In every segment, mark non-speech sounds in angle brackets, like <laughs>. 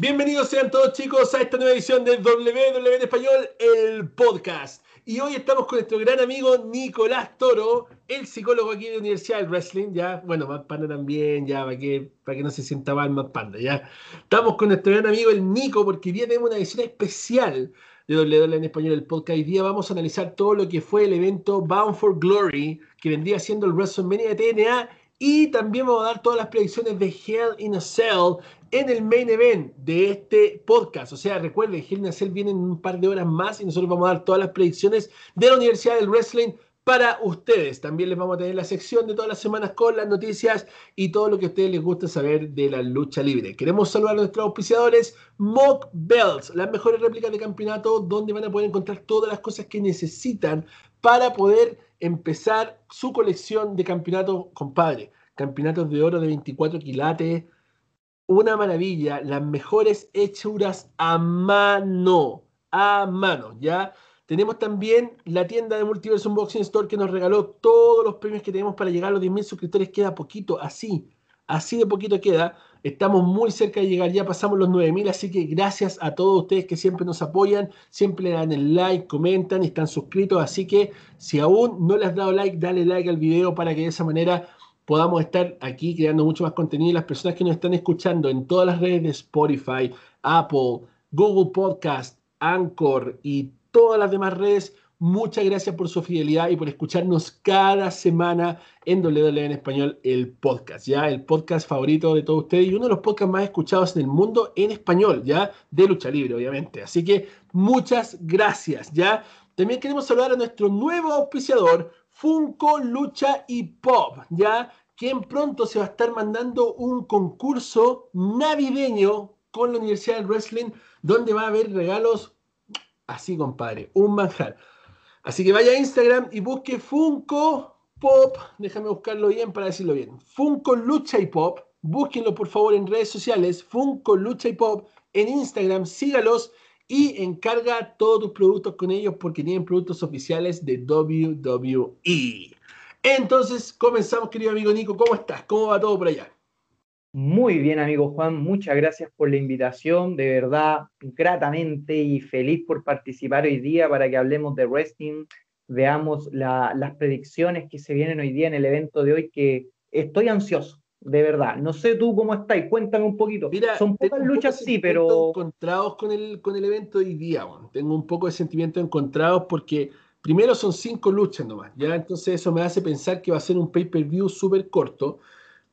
Bienvenidos sean todos chicos a esta nueva edición de WW en Español, el podcast. Y hoy estamos con nuestro gran amigo Nicolás Toro, el psicólogo aquí de la Universidad del Wrestling, ya, bueno, Matt Panda también, ya, para que, para que no se sienta mal Matt Panda, ya. Estamos con nuestro gran amigo el Nico, porque hoy día tenemos una edición especial de WW en Español, el podcast. Hoy día vamos a analizar todo lo que fue el evento Bound for Glory, que vendría siendo el WrestleMania de TNA, y también vamos a dar todas las predicciones de Hell in a Cell en el main event de este podcast. O sea, recuerden, Hell Cell viene en un par de horas más y nosotros vamos a dar todas las predicciones de la Universidad del Wrestling para ustedes. También les vamos a tener la sección de todas las semanas con las noticias y todo lo que a ustedes les gusta saber de la lucha libre. Queremos saludar a nuestros auspiciadores Mock Belts, las mejores réplicas de campeonato donde van a poder encontrar todas las cosas que necesitan para poder empezar su colección de campeonatos, compadre. Campeonatos de oro de 24 quilates. Una maravilla. Las mejores hechuras a mano. A mano, ¿ya? Tenemos también la tienda de Multiverse Unboxing Store que nos regaló todos los premios que tenemos para llegar a los 10.000 suscriptores. Queda poquito, así. Así de poquito queda. Estamos muy cerca de llegar, ya pasamos los 9000, así que gracias a todos ustedes que siempre nos apoyan, siempre le dan el like, comentan y están suscritos. Así que si aún no le has dado like, dale like al video para que de esa manera podamos estar aquí creando mucho más contenido y las personas que nos están escuchando en todas las redes de Spotify, Apple, Google Podcast, Anchor y todas las demás redes Muchas gracias por su fidelidad y por escucharnos cada semana en WW en Español, el podcast, ¿ya? El podcast favorito de todos ustedes y uno de los podcasts más escuchados en el mundo en español, ¿ya? De lucha libre, obviamente. Así que muchas gracias, ¿ya? También queremos saludar a nuestro nuevo auspiciador, Funko Lucha y Pop, ¿ya? Quien pronto se va a estar mandando un concurso navideño con la Universidad del Wrestling, donde va a haber regalos así, compadre, un manjar. Así que vaya a Instagram y busque Funko Pop. Déjame buscarlo bien para decirlo bien. Funko Lucha y Pop. Búsquenlo por favor en redes sociales. Funko Lucha y Pop. En Instagram, sígalos y encarga todos tus productos con ellos porque tienen productos oficiales de WWE. Entonces, comenzamos, querido amigo Nico. ¿Cómo estás? ¿Cómo va todo por allá? Muy bien, amigo Juan, muchas gracias por la invitación, de verdad, gratamente y feliz por participar hoy día para que hablemos de wrestling, veamos las predicciones que se vienen hoy día en el evento de hoy, que estoy ansioso, de verdad. No sé tú cómo estás, cuéntame un poquito. Mira, Son pocas luchas, sí, pero... Encontrados con el, con el evento de hoy día, tengo un poco de sentimientos encontrados porque primero son cinco luchas nomás, ¿ya? Entonces eso me hace pensar que va a ser un pay-per-view súper corto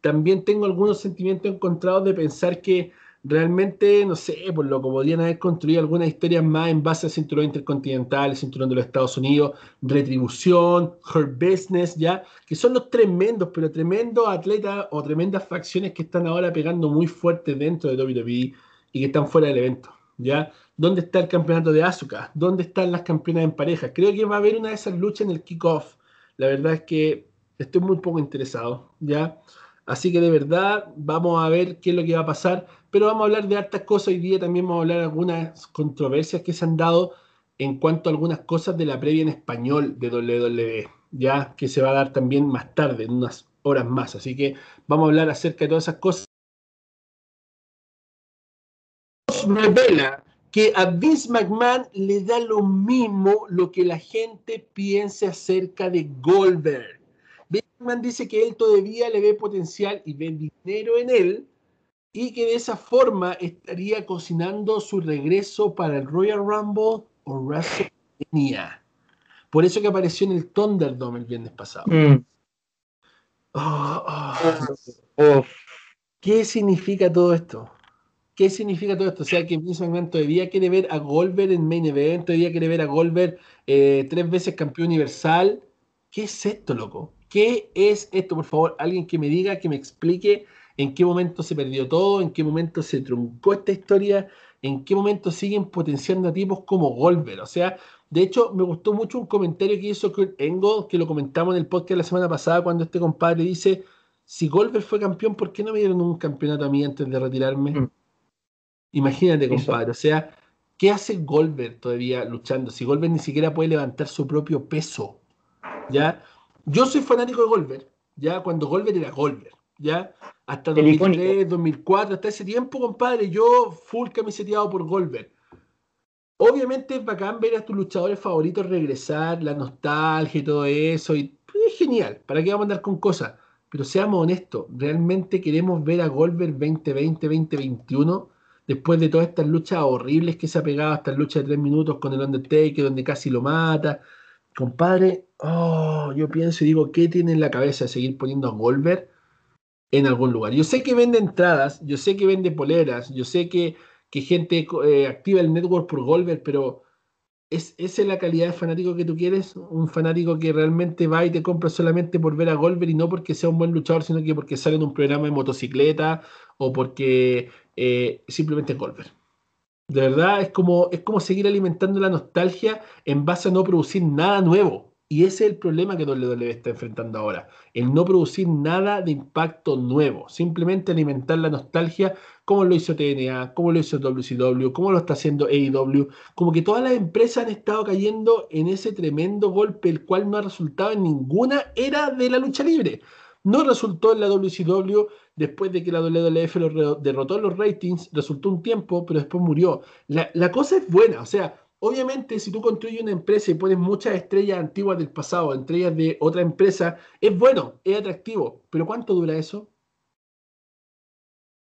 también tengo algunos sentimientos encontrados de pensar que realmente, no sé, por lo que podrían haber construido algunas historias más en base al cinturón intercontinental, el cinturón de los Estados Unidos, Retribución, Her Business, ya, que son los tremendos, pero tremendos atletas o tremendas facciones que están ahora pegando muy fuerte dentro de WWE y que están fuera del evento, ya. ¿Dónde está el campeonato de Asuka? ¿Dónde están las campeonas en pareja? Creo que va a haber una de esas luchas en el kickoff. La verdad es que estoy muy poco interesado, ya. Así que de verdad vamos a ver qué es lo que va a pasar, pero vamos a hablar de hartas cosas hoy día, también vamos a hablar de algunas controversias que se han dado en cuanto a algunas cosas de la previa en español de WWE, ya que se va a dar también más tarde, en unas horas más. Así que vamos a hablar acerca de todas esas cosas. Que a Vince McMahon le da lo mismo lo que la gente piense acerca de Goldberg. Batman dice que él todavía le ve potencial y ve dinero en él y que de esa forma estaría cocinando su regreso para el Royal Rumble o WrestleMania. Por eso que apareció en el Thunderdome el viernes pasado. Mm. Oh, oh. ¿Qué significa todo esto? ¿Qué significa todo esto? O sea, que Vince McMahon todavía quiere ver a Goldberg en Main Event, todavía quiere ver a Goldberg eh, tres veces campeón universal. ¿Qué es esto, loco? ¿Qué es esto? Por favor, alguien que me diga, que me explique en qué momento se perdió todo, en qué momento se truncó esta historia, en qué momento siguen potenciando a tipos como Goldberg. O sea, de hecho, me gustó mucho un comentario que hizo Kurt Engel, que lo comentamos en el podcast la semana pasada, cuando este compadre dice, si Goldberg fue campeón, ¿por qué no me dieron un campeonato a mí antes de retirarme? Mm. Imagínate, compadre. O sea, ¿qué hace Goldberg todavía luchando? Si Goldberg ni siquiera puede levantar su propio peso. ¿Ya? Yo soy fanático de Goldberg, ya cuando Goldberg era Goldberg, ¿ya? Hasta 2003, 2004, hasta ese tiempo, compadre, yo full camiseteado por Goldberg. Obviamente es bacán ver a tus luchadores favoritos regresar, la nostalgia y todo eso, y es genial, ¿para qué vamos a andar con cosas? Pero seamos honestos, ¿realmente queremos ver a Goldberg 2020, 2021? Después de todas estas luchas horribles que se ha pegado, estas luchas de tres minutos con el Undertaker, donde casi lo mata. Compadre, oh, yo pienso y digo, ¿qué tiene en la cabeza de seguir poniendo a Goldberg en algún lugar? Yo sé que vende entradas, yo sé que vende poleras, yo sé que, que gente eh, activa el network por Goldberg, pero ¿Es, ¿Esa es la calidad de fanático que tú quieres? Un fanático que realmente va y te compra solamente por ver a Goldberg y no porque sea un buen luchador, sino que porque sale en un programa de motocicleta o porque eh, simplemente es Goldberg. De verdad, es como, es como seguir alimentando la nostalgia en base a no producir nada nuevo. Y ese es el problema que WWE está enfrentando ahora. El no producir nada de impacto nuevo. Simplemente alimentar la nostalgia como lo hizo TNA, como lo hizo WCW, como lo está haciendo AEW. Como que todas las empresas han estado cayendo en ese tremendo golpe, el cual no ha resultado en ninguna era de la lucha libre. No resultó en la WCW después de que la WWF lo derrotó los ratings, resultó un tiempo, pero después murió. La, la cosa es buena, o sea, Obviamente, si tú construyes una empresa y pones muchas estrellas antiguas del pasado, estrellas de otra empresa, es bueno, es atractivo. Pero ¿cuánto dura eso?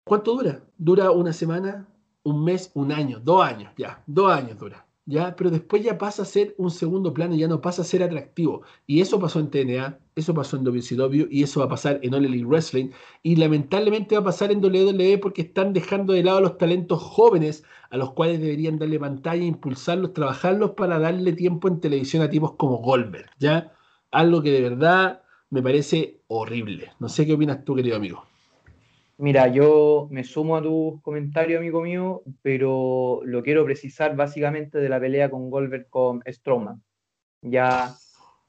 ¿Cuánto dura? ¿Dura una semana, un mes, un año, dos años? Ya, dos años dura. ¿Ya? Pero después ya pasa a ser un segundo plano, ya no pasa a ser atractivo. Y eso pasó en TNA, eso pasó en WCW y eso va a pasar en All Elite Wrestling. Y lamentablemente va a pasar en WWE porque están dejando de lado a los talentos jóvenes a los cuales deberían darle pantalla, impulsarlos, trabajarlos para darle tiempo en televisión a tipos como Goldberg, ¿ya? Algo que de verdad me parece horrible. No sé qué opinas tú, querido amigo. Mira, yo me sumo a tu comentario, amigo mío, pero lo quiero precisar básicamente de la pelea con Goldberg con Strowman. Ya,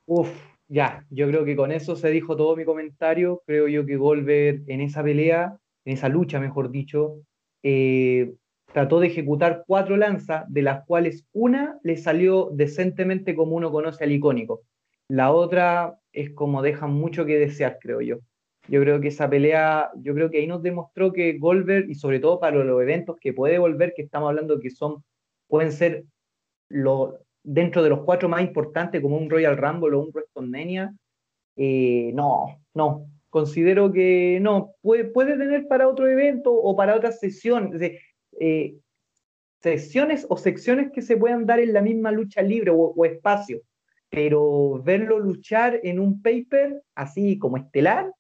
uff, ya, yo creo que con eso se dijo todo mi comentario. Creo yo que Goldberg en esa pelea, en esa lucha, mejor dicho, eh, trató de ejecutar cuatro lanzas, de las cuales una le salió decentemente como uno conoce al icónico. La otra es como deja mucho que desear, creo yo. Yo creo que esa pelea, yo creo que ahí nos demostró que Goldberg, y sobre todo para los eventos que puede volver, que estamos hablando que son, pueden ser lo, dentro de los cuatro más importantes, como un Royal Rumble o un WrestleMania, eh, no, no, considero que no, puede, puede tener para otro evento o para otra sesión, eh, sesiones o secciones que se puedan dar en la misma lucha libre o espacio, pero verlo luchar en un paper así como estelar,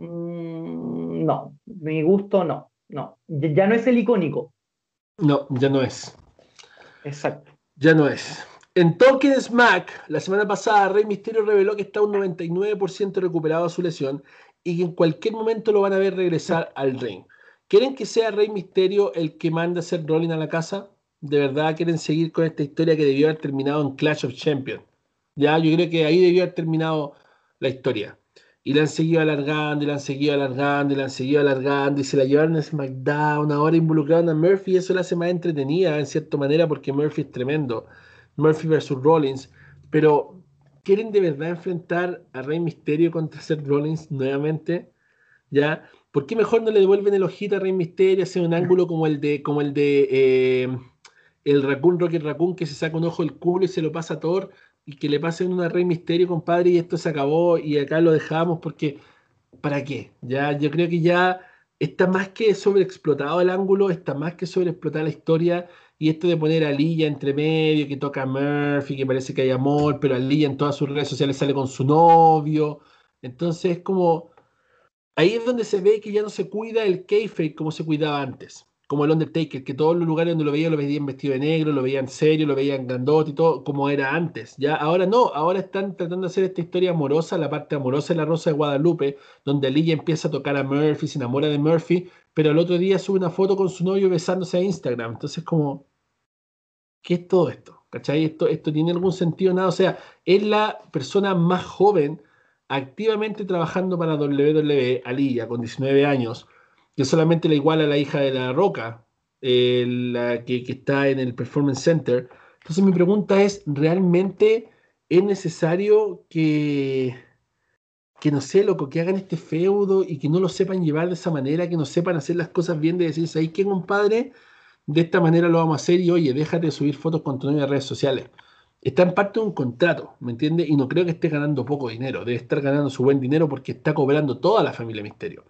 Mm, no, mi gusto no, no. Ya no es el icónico. No, ya no es. Exacto. Ya no es. En Talking Smack, la semana pasada, Rey Misterio reveló que está un 99% recuperado de su lesión y que en cualquier momento lo van a ver regresar al ring. ¿Quieren que sea Rey Misterio el que manda a hacer Rolling a la casa? ¿De verdad quieren seguir con esta historia que debió haber terminado en Clash of Champions? Ya, yo creo que ahí debió haber terminado la historia. Y la han seguido alargando, y la han seguido alargando, y la han seguido alargando, y se la llevaron a SmackDown, ahora involucraron a Murphy, y eso la hace más entretenida en cierta manera, porque Murphy es tremendo. Murphy versus Rollins. Pero, ¿quieren de verdad enfrentar a Rey Misterio contra Seth Rollins nuevamente? ¿Ya? ¿Por qué mejor no le devuelven el ojito a Rey Misterio, hace un ángulo como el de, como el de eh, el Raccoon Rocket Raccoon que se saca un ojo del culo y se lo pasa a Thor? Y que le pasen una Rey Misterio, compadre, y esto se acabó y acá lo dejamos porque, ¿para qué? Ya, yo creo que ya está más que sobreexplotado el ángulo, está más que sobreexplotada la historia y esto de poner a Lilla entre medio, que toca a Murphy, que parece que hay amor, pero a Lilla en todas sus redes sociales sale con su novio. Entonces, es como ahí es donde se ve que ya no se cuida el kayfabe como se cuidaba antes como el Undertaker, que todos los lugares donde lo veían lo veían vestido de negro, lo veían serio, lo veían grandote y todo, como era antes. Ya ahora no, ahora están tratando de hacer esta historia amorosa, la parte amorosa de la Rosa de Guadalupe, donde Lilla empieza a tocar a Murphy, se enamora de Murphy, pero el otro día sube una foto con su novio besándose a Instagram. Entonces, como, ¿qué es todo esto? ¿Cachai? ¿Esto, esto tiene algún sentido? Nada. O sea, es la persona más joven activamente trabajando para WWE, Alilla, con 19 años que solamente la iguala a la hija de la Roca, eh, la que, está en el Performance Center. Entonces mi pregunta es, ¿realmente es necesario que, que no sé, loco, que hagan este feudo y que no lo sepan llevar de esa manera, que no sepan hacer las cosas bien, de decirse, ahí que compadre, de esta manera lo vamos a hacer y oye, déjate de subir fotos con tu redes sociales. Está en parte de un contrato, ¿me entiendes? Y no creo que esté ganando poco dinero, debe estar ganando su buen dinero porque está cobrando toda la familia Misterio.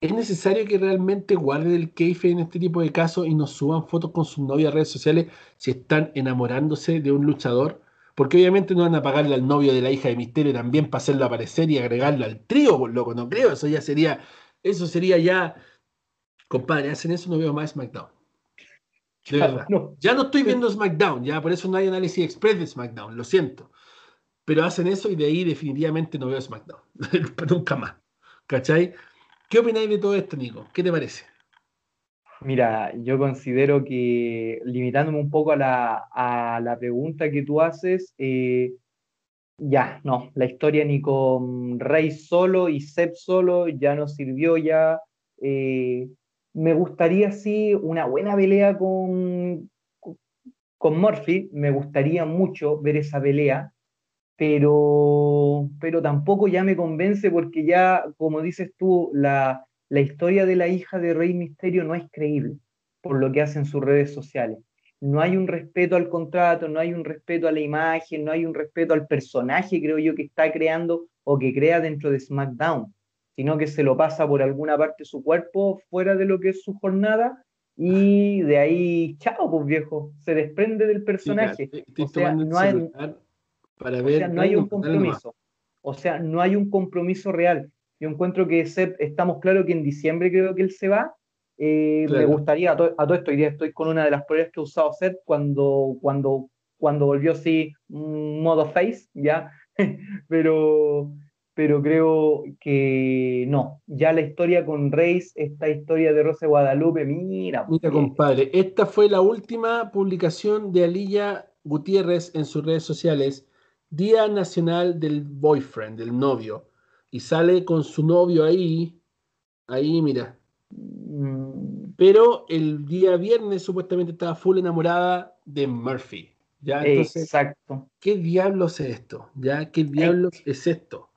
¿Es necesario que realmente guarden el keife en este tipo de casos y nos suban fotos con sus novias en redes sociales si están enamorándose de un luchador? Porque obviamente no van a pagarle al novio de la hija de Misterio también para hacerlo aparecer y agregarlo al trío, por loco, no creo. Eso ya sería, eso sería ya, compadre, hacen eso, no veo más SmackDown. De verdad. Ya no estoy viendo SmackDown, ya por eso no hay análisis express de SmackDown, lo siento. Pero hacen eso y de ahí definitivamente no veo SmackDown. <laughs> Nunca más. ¿Cachai? ¿Qué opináis de todo esto, Nico? ¿Qué te parece? Mira, yo considero que limitándome un poco a la, pregunta que tú haces, eh, ya, no, la historia ni con Rey solo y Seb solo ya no sirvió ya. Eh, me gustaría sí una buena pelea con, con Murphy, me gustaría mucho ver esa pelea, pero, pero tampoco ya me convence porque ya, como dices tú, la, la historia de la hija de Rey Misterio no es creíble por lo que hacen sus redes sociales. No hay un respeto al contrato, no hay un respeto a la imagen, no hay un respeto al personaje, creo yo, que está creando o que crea dentro de SmackDown, sino que se lo pasa por alguna parte de su cuerpo fuera de lo que es su jornada y de ahí, chao, pues viejo, se desprende del personaje. o sea, no hay, para ver, no hay un compromiso. O sea, no hay un compromiso real. Yo encuentro que Seth, estamos claros que en diciembre creo que él se va. Eh, me gustaría, a, todo esto, hoy estoy con una de las pruebas que he usado cuando, cuando, cuando volvió sí modo face, ya. <laughs> pero, pero creo que no. Ya la historia con Reis, esta historia de Rosa Guadalupe, mira. Mira, compadre, esta fue la última publicación de Alilla Gutiérrez en sus redes sociales. Día Nacional del Boyfriend, del novio y sale con su novio ahí, ahí, mira. Mm. Pero el día viernes supuestamente estaba full enamorada de Murphy. ¿ya? Exacto. ¿Qué diablos es esto? ¿Ya? ¿Qué diablos es esto?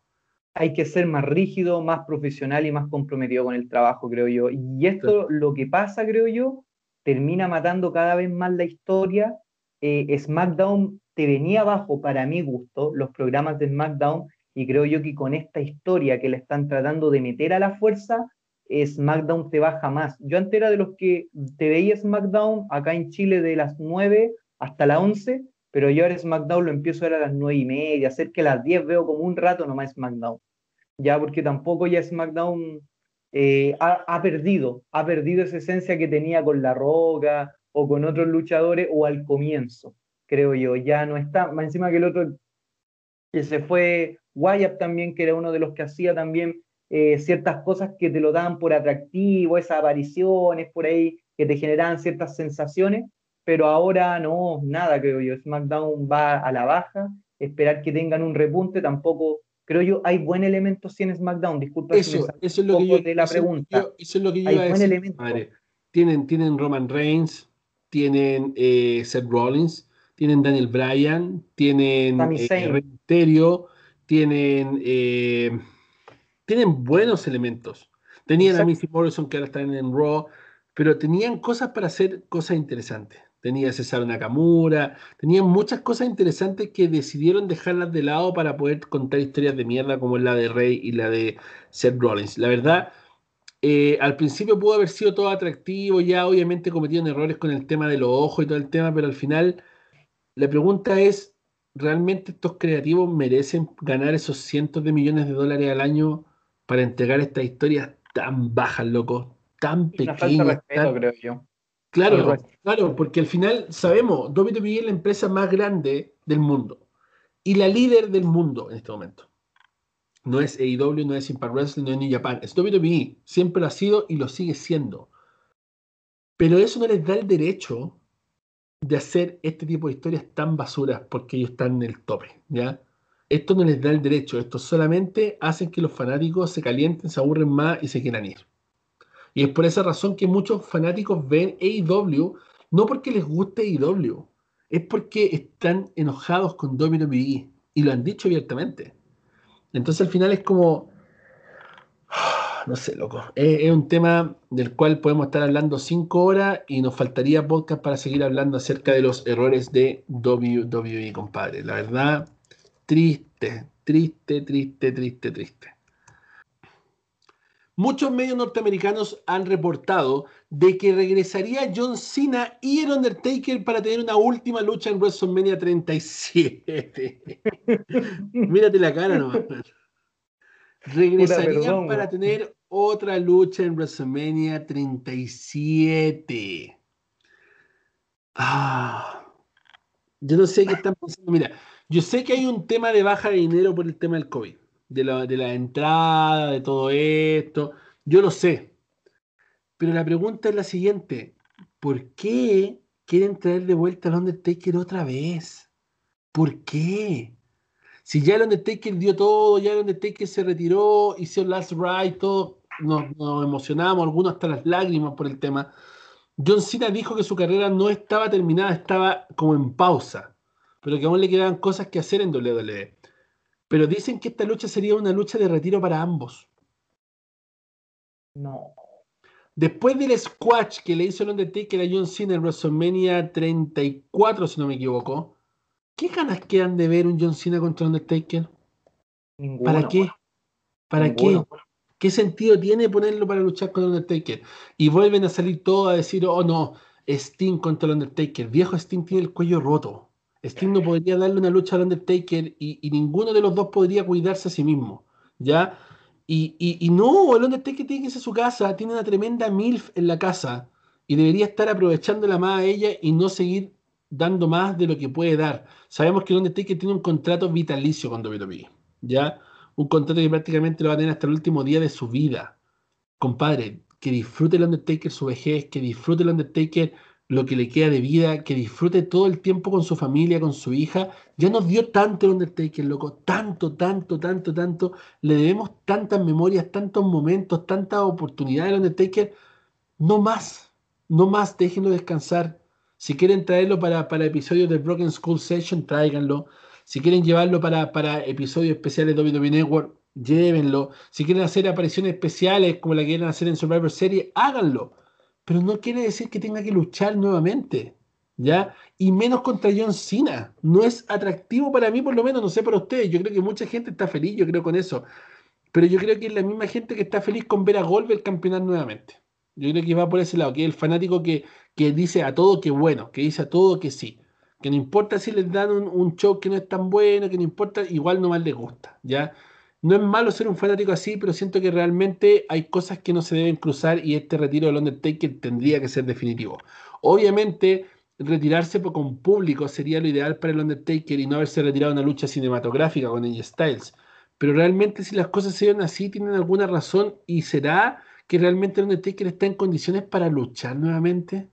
Hay que ser más rígido, más profesional y más comprometido con el trabajo, creo yo. Y esto, lo que pasa, creo yo, termina matando cada vez más la historia. Eh, SmackDown te venía abajo, para mi gusto, los programas de SmackDown y creo yo que con esta historia que le están tratando de meter a la fuerza, SmackDown te baja más. Yo antes era de los que te veía SmackDown acá en Chile de las 9 hasta las 11, pero yo ahora SmackDown lo empiezo a ver a las 9 y media, hacer que a las 10 veo como un rato nomás SmackDown. Ya, porque tampoco ya SmackDown eh, ha, ha, perdido, ha perdido esa esencia que tenía con La Roca o con otros luchadores o al comienzo, creo yo. Ya no está, más encima que el otro que se fue Wyatt también, que era uno de los que hacía también eh, ciertas cosas que te lo daban por atractivo, esas apariciones por ahí que te generaban ciertas sensaciones, pero ahora no, nada creo yo. SmackDown va a la baja, esperar que tengan un repunte tampoco. Creo yo, hay buen elemento sí en SmackDown, disculpa eso, eso es lo que yo, de la pregunta. eso es lo que yo hay buen elemento. tienen, tienen Roman Reigns, tienen eh, Seth Rollins, tienen Daniel Bryan, tienen eh, tienen, eh, tienen buenos elementos. Tenían a Missy Morrison que ahora están en Raw, pero tenían cosas para hacer cosas interesantes. Tenía César Nakamura, tenían muchas cosas interesantes que decidieron dejarlas de lado para poder contar historias de mierda como la de Rey y la de Seth Rollins. La verdad, eh, al principio pudo haber sido todo atractivo, ya obviamente cometieron errores con el tema de los ojos y todo el tema, pero al final la pregunta es, ¿realmente estos creativos merecen ganar esos cientos de millones de dólares al año para entregar estas historias tan bajas, loco? Tan pequeñas. creo yo. Claro, claro, porque al final sabemos, WWE es la empresa más grande del mundo y la líder del mundo en este momento. No es AEW, no es Impact Wrestling, no es New Japan, es WWE. Siempre lo ha sido y lo sigue siendo. Pero eso no les da el derecho de hacer este tipo de historias tan basuras porque ellos están en el tope, ¿ya? Esto no les da el derecho, esto solamente hace que los fanáticos se calienten, se aburren más y se quieran ir. Y es por esa razón que muchos fanáticos ven AEW no porque les guste AEW, es porque están enojados con WWE y lo han dicho abiertamente. Entonces al final es como, no sé, loco. Es, un tema del cual podemos estar hablando cinco horas y nos faltaría podcast para seguir hablando acerca de los errores de WWE, compadre. La verdad, triste, triste, triste, triste, triste. Muchos medios norteamericanos han reportado de que regresaría John Cena y el Undertaker para tener una última lucha en WrestleMania 37. <laughs> Mírate la cara nomás. Regresarían para tener otra lucha en WrestleMania 37. Ah, yo no sé qué están pensando. Mira, yo sé que hay un tema de baja de dinero por el tema del COVID, de la, de la entrada, de todo esto. Yo lo sé. Pero la pregunta es la siguiente: ¿por qué quieren traer de vuelta al Undertaker otra vez? ¿Por qué? Si ya el Undertaker dio todo, ya el Undertaker se retiró, hizo Last Ride, todo, nos, emocionamos, algunos hasta las lágrimas por el tema. John Cena dijo que su carrera no estaba terminada, estaba como en pausa, pero que aún le quedaban cosas que hacer en WWE. Pero dicen que esta lucha sería una lucha de retiro para ambos. No. Después del squash que le hizo el Undertaker a John Cena en WrestleMania 34, si no me equivoco, ¿Qué ganas quedan de ver un John Cena contra Undertaker? ¿Para qué? ¿Para qué? ¿Qué sentido tiene ponerlo para luchar con Undertaker? Y vuelven a salir todos a decir, oh no, Sting contra el Undertaker. Viejo Sting tiene el cuello roto. Sting no podría darle una lucha al Undertaker y, ninguno de los dos podría cuidarse a sí mismo. ¿Ya? Y, y, y, no, el Undertaker tiene que irse a su casa, tiene una tremenda MILF en la casa y debería estar aprovechándola más a ella y no seguir dando más de lo que puede dar. Sabemos que el Undertaker tiene un contrato vitalicio con WWE, ¿ya? Un contrato que prácticamente lo va a tener hasta el último día de su vida. Compadre, que disfrute el Undertaker su vejez, que disfrute el Undertaker lo que le queda de vida, que disfrute todo el tiempo con su familia, con su hija. Ya nos dio tanto el Undertaker, loco, tanto, tanto, tanto, tanto. Le debemos tantas memorias, tantos momentos, tantas oportunidades al Undertaker. No más, no más, déjenlo descansar. Si quieren traerlo para, para episodios de Broken School Session, tráiganlo. Si quieren llevarlo para, para episodios especiales de WWE Network, llévenlo. Si quieren hacer apariciones especiales como la que quieren hacer en Survivor Series, háganlo. Pero no quiere decir que tenga que luchar nuevamente. ¿Ya? Y menos contra John Cena. No es atractivo para mí, por lo menos, no sé para ustedes. Yo creo que mucha gente está feliz, yo creo con eso. Pero yo creo que es la misma gente que está feliz con ver a Goldberg campeonar nuevamente. Yo creo que va por ese lado, que es el fanático que, que dice a todo que bueno, que dice a todo que sí. Que no importa si les dan un, show que no es tan bueno, que no importa, igual no más les gusta, ¿ya? No es malo ser un fanático así, pero siento que realmente hay cosas que no se deben cruzar y este retiro del Undertaker tendría que ser definitivo. Obviamente, retirarse con público sería lo ideal para el Undertaker y no haberse retirado una lucha cinematográfica con AJ Styles. Pero realmente si las cosas se ven así, tienen alguna razón y será que realmente el Undertaker está en condiciones para luchar nuevamente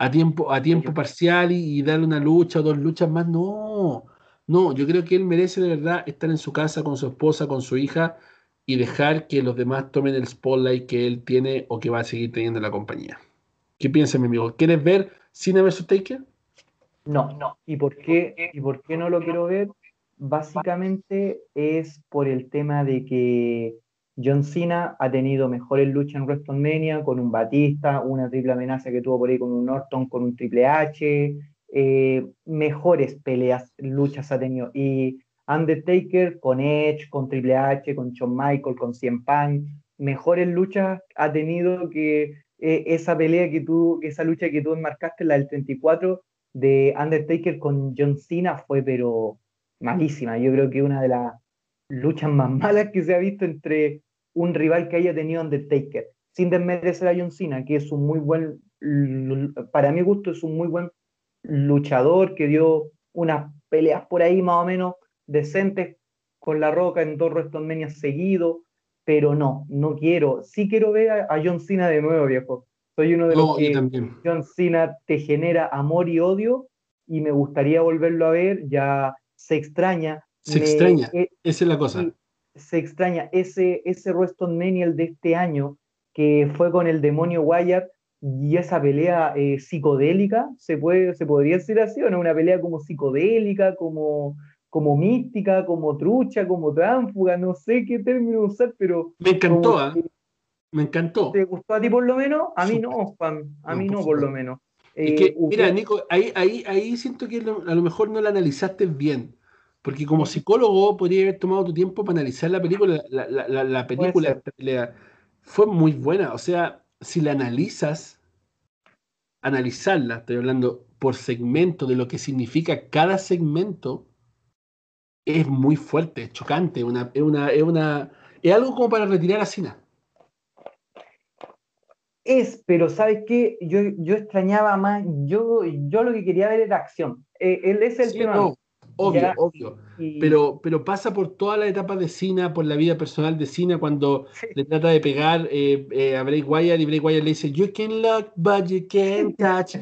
a tiempo, a tiempo parcial y, darle una lucha o dos luchas más. No, no, yo creo que él merece de verdad estar en su casa con su esposa, con su hija y dejar que los demás tomen el spotlight que él tiene o que va a seguir teniendo la compañía. ¿Qué piensa mi amigo? ¿Quieres ver Cena vs Taker? No, no. ¿Y por qué, y por qué no lo quiero ver? Básicamente es por el tema de que John Cena ha tenido mejores luchas en WrestleMania con un Batista, una triple amenaza que tuvo por ahí con un Norton, con un Triple H, eh, mejores peleas, luchas ha tenido. Y Undertaker con Edge, con Triple H, con Shawn Michael, con CM Punk, mejores luchas ha tenido que eh, esa pelea que tú, esa lucha que tú enmarcaste, la del 34 de Undertaker con John Cena fue pero malísima. Yo creo que una de las luchas más malas que se ha visto entre un rival que haya tenido Undertaker, sin desmerecer a John Cena, que es un muy buen, para mi gusto es un muy buen luchador, que dio unas peleas por ahí más o menos decentes con La Roca en dos WrestleMania seguidos, pero no, no quiero, sí quiero ver a, John Cena de nuevo, viejo. Soy uno de los que John Cena te genera amor y odio y me gustaría volverlo a ver, ya se extraña. Se extraña, eh, esa es la cosa se extraña ese, ese WrestleMania de este año que fue con el demonio Wyatt y esa pelea eh, psicodélica, ¿se, puede, ¿se podría decir así o no? Una pelea como psicodélica, como, como mística, como trucha, como tránfuga, no sé qué término usar, pero... Me encantó, ¿ah? Me encantó. ¿Te gustó a ti por lo menos? A mí no, Juan, a mí no por lo menos. Eh, mira, Nico, ahí, ahí, ahí siento que a lo mejor no la analizaste bien. Porque como psicólogo podría haber tomado tu tiempo para analizar la película. La, la, la, película fue muy buena. O sea, si la analizas, analizarla, estoy hablando por segmento de lo que significa cada segmento, es muy fuerte, es chocante, una, es, una, es, una, es algo como para retirar a Sina. Es, pero ¿sabes qué? Yo, yo extrañaba más, yo, yo lo que quería ver era acción. Eh, él es el tema. Obvio, obvio. Pero, pero pasa por toda la etapa de Cena, por la vida personal de Cena, cuando le trata de pegar eh, eh, a Bray Wyatt y Bray Wyatt le dice, You can look, but you can't <laughs> touch.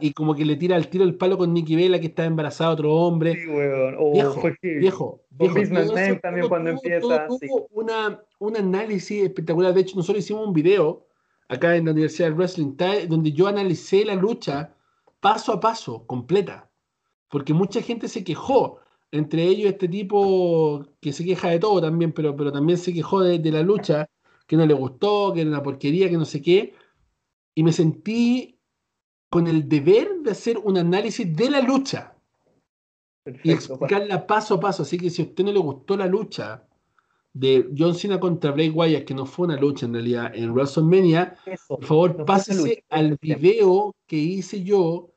Y, como que le tira el tiro el palo con Nicky Vela, que está embarazada otro hombre. Sí, weón. Oh, viejo, viejo, viejo. también cuando empieza. una, un análisis espectacular. De hecho, nosotros hicimos un video acá en la Universidad de Wrestling, donde yo analicé la lucha paso a paso, completa. Porque mucha gente se quejó. Entre ellos este tipo que se queja de todo también, pero, pero también se quejó de, de la lucha, que no le gustó, que era una porquería, que no sé qué. Y me sentí con el deber de hacer un análisis de la lucha y explicarla paso a paso. Así que si a usted no le gustó la lucha de John Cena contra Bray Wyatt, que no fue una lucha en realidad en WrestleMania, por favor pásese al video que hice yo,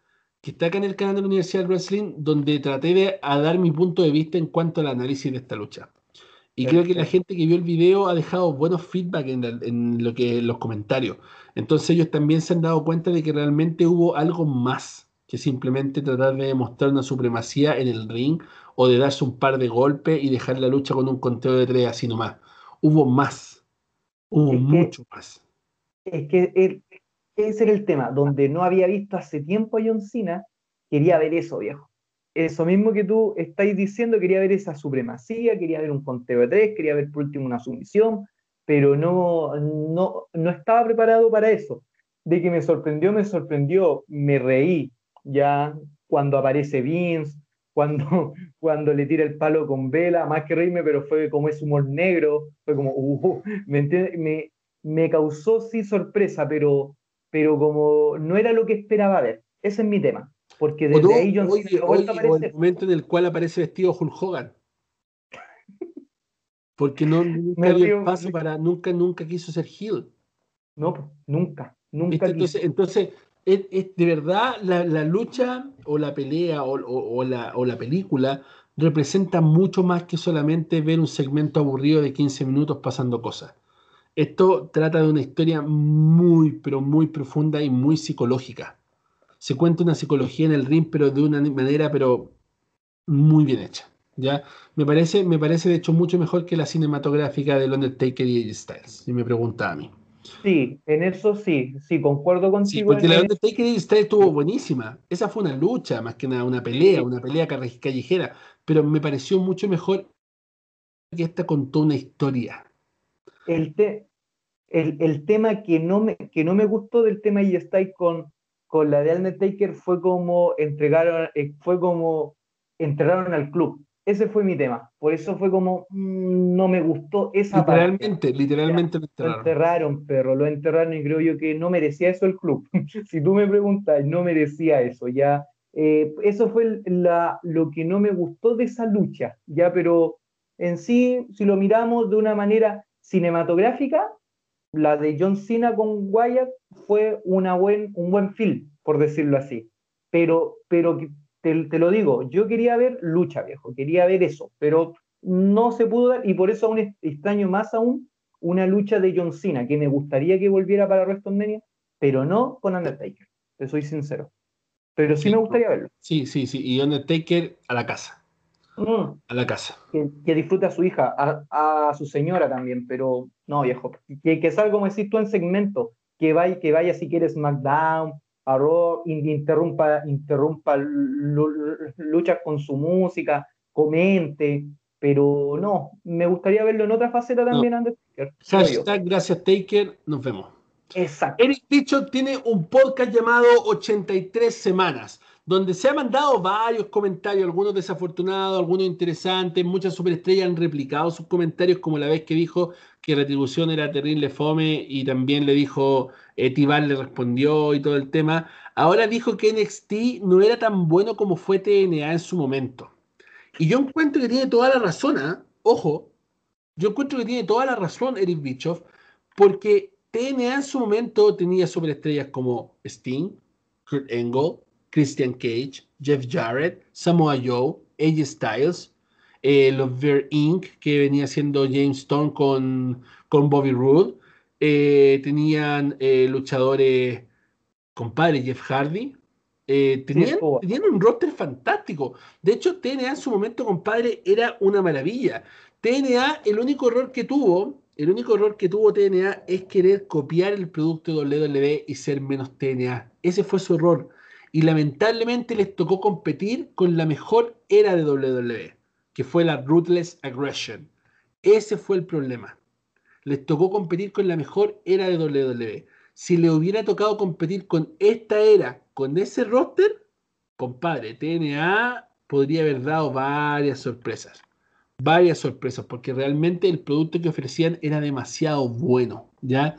que está acá en el canal de la Universidad del Wrestling, donde traté de dar mi punto de vista en cuanto al análisis de esta lucha. Y creo que la gente que vio el video ha dejado buenos feedback en, en lo que en los comentarios. Entonces ellos también se han dado cuenta de que realmente hubo algo más que simplemente tratar de demostrar una supremacía en el ring o de darse un par de golpes y dejar la lucha con un conteo de tres así nomás. Hubo más, hubo mucho más. Es que ese era el tema, donde no había visto hace tiempo a John Cena, quería ver eso, viejo. Eso mismo que tú estáis diciendo, quería ver esa supremacía, quería ver un conteo de tres, quería ver por último una sumisión, pero no, no, no estaba preparado para eso. De que me sorprendió, me sorprendió, me reí ya cuando aparece Vince, cuando, <laughs> cuando le tira el palo con vela, más que reírme, pero fue como ese humor negro, fue como, uh, ¿me, me, me causó sí sorpresa, pero, pero como no era lo que esperaba ver. Ese es mi tema. Porque desde ahí yo oye, el momento en el cual aparece vestido Hulk Hogan. <laughs> Porque no, nunca dio paso para, nunca, nunca quiso ser heel. No, nunca, nunca. Entonces, entonces es, de verdad la, la, lucha o la pelea o, o, la, o, la, película representa mucho más que solamente ver un segmento aburrido de 15 minutos pasando cosas. Esto trata de una historia muy, pero muy profunda y muy psicológica. Se cuenta una psicología en el ring, pero de una manera, pero muy bien hecha. ¿ya? Me parece, me parece de hecho mucho mejor que la cinematográfica del Undertaker y Styles, si me pregunta a mí. Sí, en eso sí, sí, concuerdo contigo. Sí, porque la Undertaker y Styles estuvo buenísima. Esa fue una lucha, más que nada, una pelea, una pelea callejera, pero me pareció mucho mejor que esta contó una historia. El, el, el, tema que no, me, que no me gustó del tema y Styles con, con la de Undertaker fue como entregaron, eh, fue como entraron al club ese fue mi tema. Por eso fue como, mm, no me gustó esa literalmente, parte. Literalmente, lo enterraron. Lo enterraron, perro, lo enterraron y creo yo que no merecía eso el club. <laughs> si tú me preguntas, no merecía eso, ya. Eh, eso fue la, lo que no me gustó de esa lucha, ya, pero en sí, si lo miramos de una manera cinematográfica, la de John Cena con Wyatt fue una buen, un buen film, por decirlo así. Pero, pero te, lo digo, yo quería ver lucha, viejo, quería ver eso, pero no se pudo dar y por eso aún extraño más aún una lucha de John Cena, que me gustaría que volviera para WrestleMania, pero no con Undertaker, te soy sincero. Pero sí, me gustaría verlo. Sí, sí, sí, y Undertaker a la casa. Mm. A la casa. Que, que disfrute a su hija, a, su señora también, pero no, viejo. Que, que salga, como decís tú, en segmento. Que vaya, que vaya si quieres SmackDown, Arrow interrumpa, interrumpa luchas con su música, comente, pero no, me gustaría verlo en otra faceta también, no. Hashtag gracias Taker, nos vemos. Exacto. Eric Dicho tiene un podcast llamado 83 semanas, donde se han mandado varios comentarios, algunos desafortunados, algunos interesantes, muchas superestrellas han replicado sus comentarios, como la vez que dijo que Retribución era terrible fome y también le dijo, eh, le respondió y todo el tema. Ahora dijo que NXT no era tan bueno como fue TNA en su momento. Y yo encuentro que tiene toda la razón, ¿ah? ojo, yo encuentro que tiene toda la razón Eric Bischoff, porque TNA en su momento tenía superestrellas como Sting, Kurt Angle, Christian Cage, Jeff Jarrett, Samoa Joe, AJ Styles, eh, los Ver Inc., que venía siendo James Stone con, con Bobby Roode. Eh, tenían eh, luchadores, compadre, Jeff Hardy. tenían, tenían, un roster fantástico. De hecho, TNA en su momento, compadre, era una maravilla. TNA, el único error que tuvo, el único error que tuvo TNA es querer copiar el producto de WWE y ser menos TNA. Ese fue su error y lamentablemente les tocó competir con la mejor era de WWE, que fue la Ruthless Aggression. Ese fue el problema. Les tocó competir con la mejor era de WWE. Si le hubiera tocado competir con esta era, con ese roster, compadre, TNA podría haber dado varias sorpresas. Varias sorpresas, porque realmente el producto que ofrecían era demasiado bueno, ¿ya?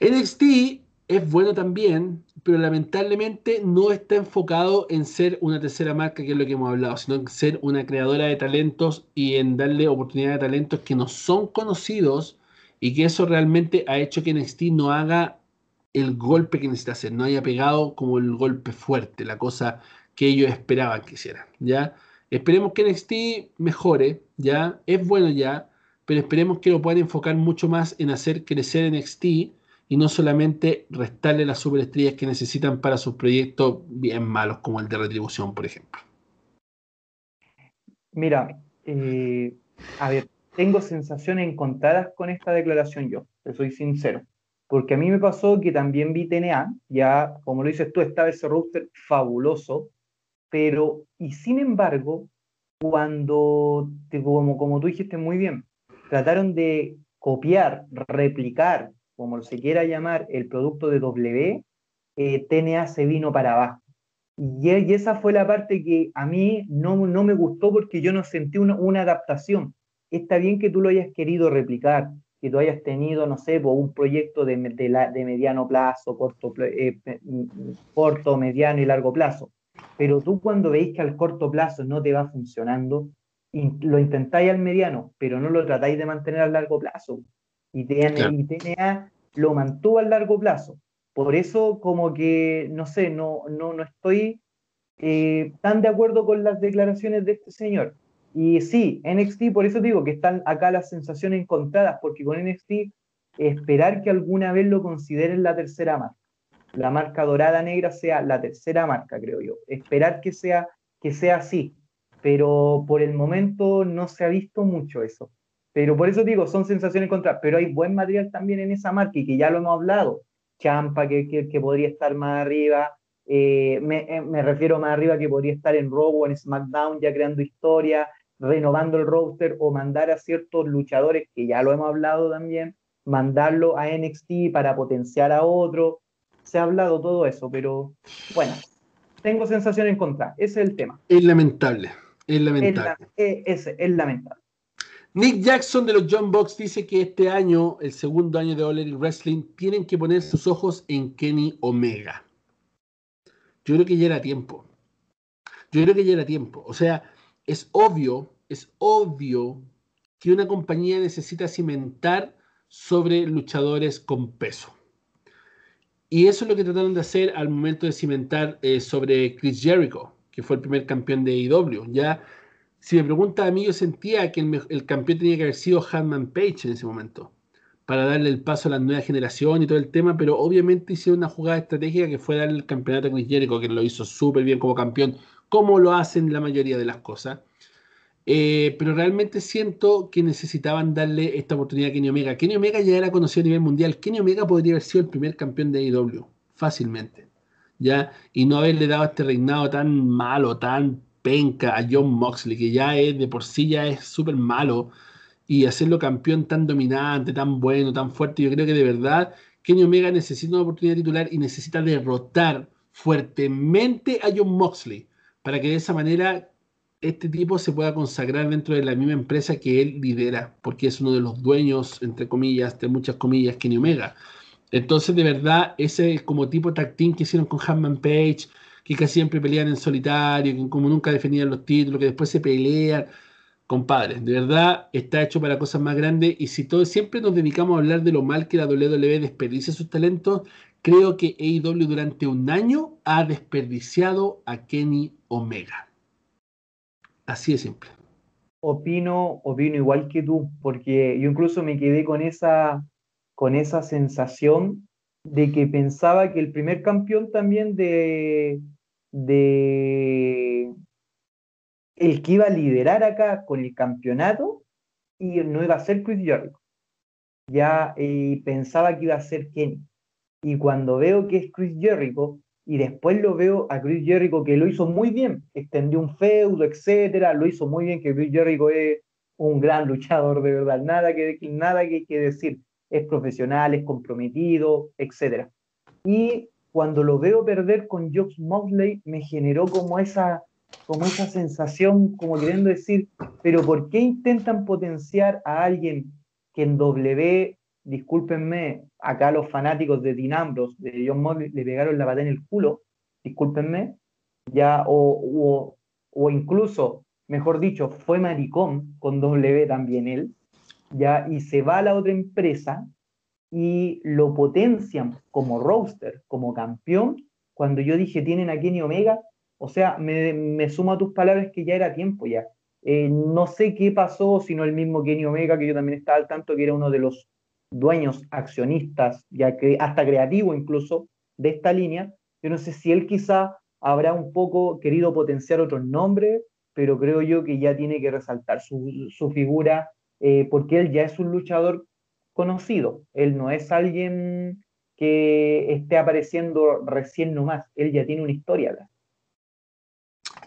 NXT es bueno también, pero lamentablemente no está enfocado en ser una tercera marca, que es lo que hemos hablado, sino en ser una creadora de talentos y en darle oportunidad a talentos que no son conocidos y que eso realmente ha hecho que NXT no haga el golpe que necesita hacer, no haya pegado como el golpe fuerte, la cosa que ellos esperaban que hiciera, ¿ya? Esperemos que NXT mejore, ¿ya? Es bueno ya, pero esperemos que lo puedan enfocar mucho más en hacer crecer NXT y no solamente restarle las superestrellas que necesitan para sus proyectos bien malos, como el de retribución, por ejemplo. Mira, eh, a ver, tengo sensaciones encontradas con esta declaración yo, te soy sincero, porque a mí me pasó que también vi TNA, ya como lo dices tú, estaba ese roster fabuloso, pero, y sin embargo, cuando, como, como tú dijiste muy bien, trataron de copiar, replicar como se quiera llamar, el producto de W, eh, TNA se vino para abajo. Y, esa fue la parte que a mí no, no me gustó porque yo no sentí una, adaptación. Está bien que tú lo hayas querido replicar, que tú hayas tenido, no sé, un proyecto de, de, mediano plazo, corto, eh, corto, mediano y largo plazo. Pero tú cuando veis que al corto plazo no te va funcionando, lo intentáis al mediano, pero no lo tratáis de mantener al largo plazo y TNA, lo mantuvo a largo plazo. Por eso como que, no sé, no, no, no estoy eh, tan de acuerdo con las declaraciones de este señor. Y sí, NXT, por eso digo que están acá las sensaciones encontradas, porque con NXT esperar que alguna vez lo consideren la tercera marca. La marca dorada negra sea la tercera marca, creo yo. Esperar que sea, que sea así. Pero por el momento no se ha visto mucho eso. Pero por eso digo, son sensaciones contra, pero hay buen material también en esa marca y que ya lo hemos hablado. Champa, que, que, podría estar más arriba, eh, me, eh, me, refiero más arriba que podría estar en Raw o en SmackDown ya creando historia, renovando el roster o mandar a ciertos luchadores, que ya lo hemos hablado también, mandarlo a NXT para potenciar a otro. Se ha hablado todo eso, pero bueno, tengo sensaciones en contra. Ese es el tema. Es lamentable, es lamentable. Es, es lamentable. Nick Jackson de los John Box dice que este año, el segundo año de All Elite Wrestling, tienen que poner sus ojos en Kenny Omega. Yo creo que ya era tiempo. Yo creo que ya era tiempo. O sea, es obvio, es obvio que una compañía necesita cimentar sobre luchadores con peso. Y eso es lo que trataron de hacer al momento de cimentar eh, sobre Chris Jericho, que fue el primer campeón de AEW. Ya si me pregunta a mí, yo sentía que el, campeón tenía que haber sido Hanman Page en ese momento, para darle el paso a la nueva generación y todo el tema, pero obviamente hicieron una jugada estratégica que fue darle el campeonato a Chris Jericho, que lo hizo súper bien como campeón, como lo hacen la mayoría de las cosas. Eh, pero realmente siento que necesitaban darle esta oportunidad a Kenny Omega. Kenny Omega ya era conocido a nivel mundial. Kenny Omega podría haber sido el primer campeón de AEW, fácilmente. ¿ya? Y no haberle dado este reinado tan malo, tan penca a John Moxley, que ya es de por sí ya es súper malo, y hacerlo campeón tan dominante, tan bueno, tan fuerte, yo creo que de verdad Kenny Omega necesita una oportunidad titular y necesita derrotar fuertemente a John Moxley para que de esa manera este tipo se pueda consagrar dentro de la misma empresa que él lidera, porque es uno de los dueños, entre comillas, de muchas comillas, Kenny Omega. Entonces, de verdad, ese como tipo tag team que hicieron con Hanman Page, que casi siempre pelean en solitario, que como nunca defendían los títulos, que después se pelean, compadre, de verdad está hecho para cosas más grandes y si todos siempre nos dedicamos a hablar de lo mal que la WWE desperdicia sus talentos, creo que AEW durante un año ha desperdiciado a Kenny Omega. Así de simple. Opino, opino igual que tú, porque yo incluso me quedé con esa, con esa sensación de que pensaba que el primer campeón también de, de el que iba a liderar acá con el campeonato y no iba a ser Chris Jericho. Ya y pensaba que iba a ser Kenny. Y cuando veo que es Chris Jericho, y después lo veo a Chris Jericho que lo hizo muy bien, extendió un feudo, etcétera, lo hizo muy bien, que Chris Jericho es un gran luchador de verdad, nada que, nada que decir, es profesional, es comprometido, etcétera. Y cuando lo veo perder con Josh Mosley, me generó como esa, como esa sensación, como queriendo decir, pero ¿por qué intentan potenciar a alguien que en W discúlpenme, acá los fanáticos de Dinambros, de John Mosley, le pegaron la patada en el culo, discúlpenme, ya, o, o, incluso, mejor dicho, fue maricón con W también él, ya, y se va a la otra empresa y lo potencian como roster, como campeón, cuando yo dije tienen a Kenny Omega, o sea, me, me sumo a tus palabras que ya era tiempo ya. Eh, no sé qué pasó, sino el mismo Kenny Omega, que yo también estaba al tanto, que era uno de los dueños, accionistas, ya que hasta creativo incluso, de esta línea. Yo no sé si él quizá habrá un poco querido potenciar otros nombres, pero creo yo que ya tiene que resaltar su, su figura, eh, porque él ya es un luchador conocido, él no es alguien que esté apareciendo recién nomás, él ya tiene una historia.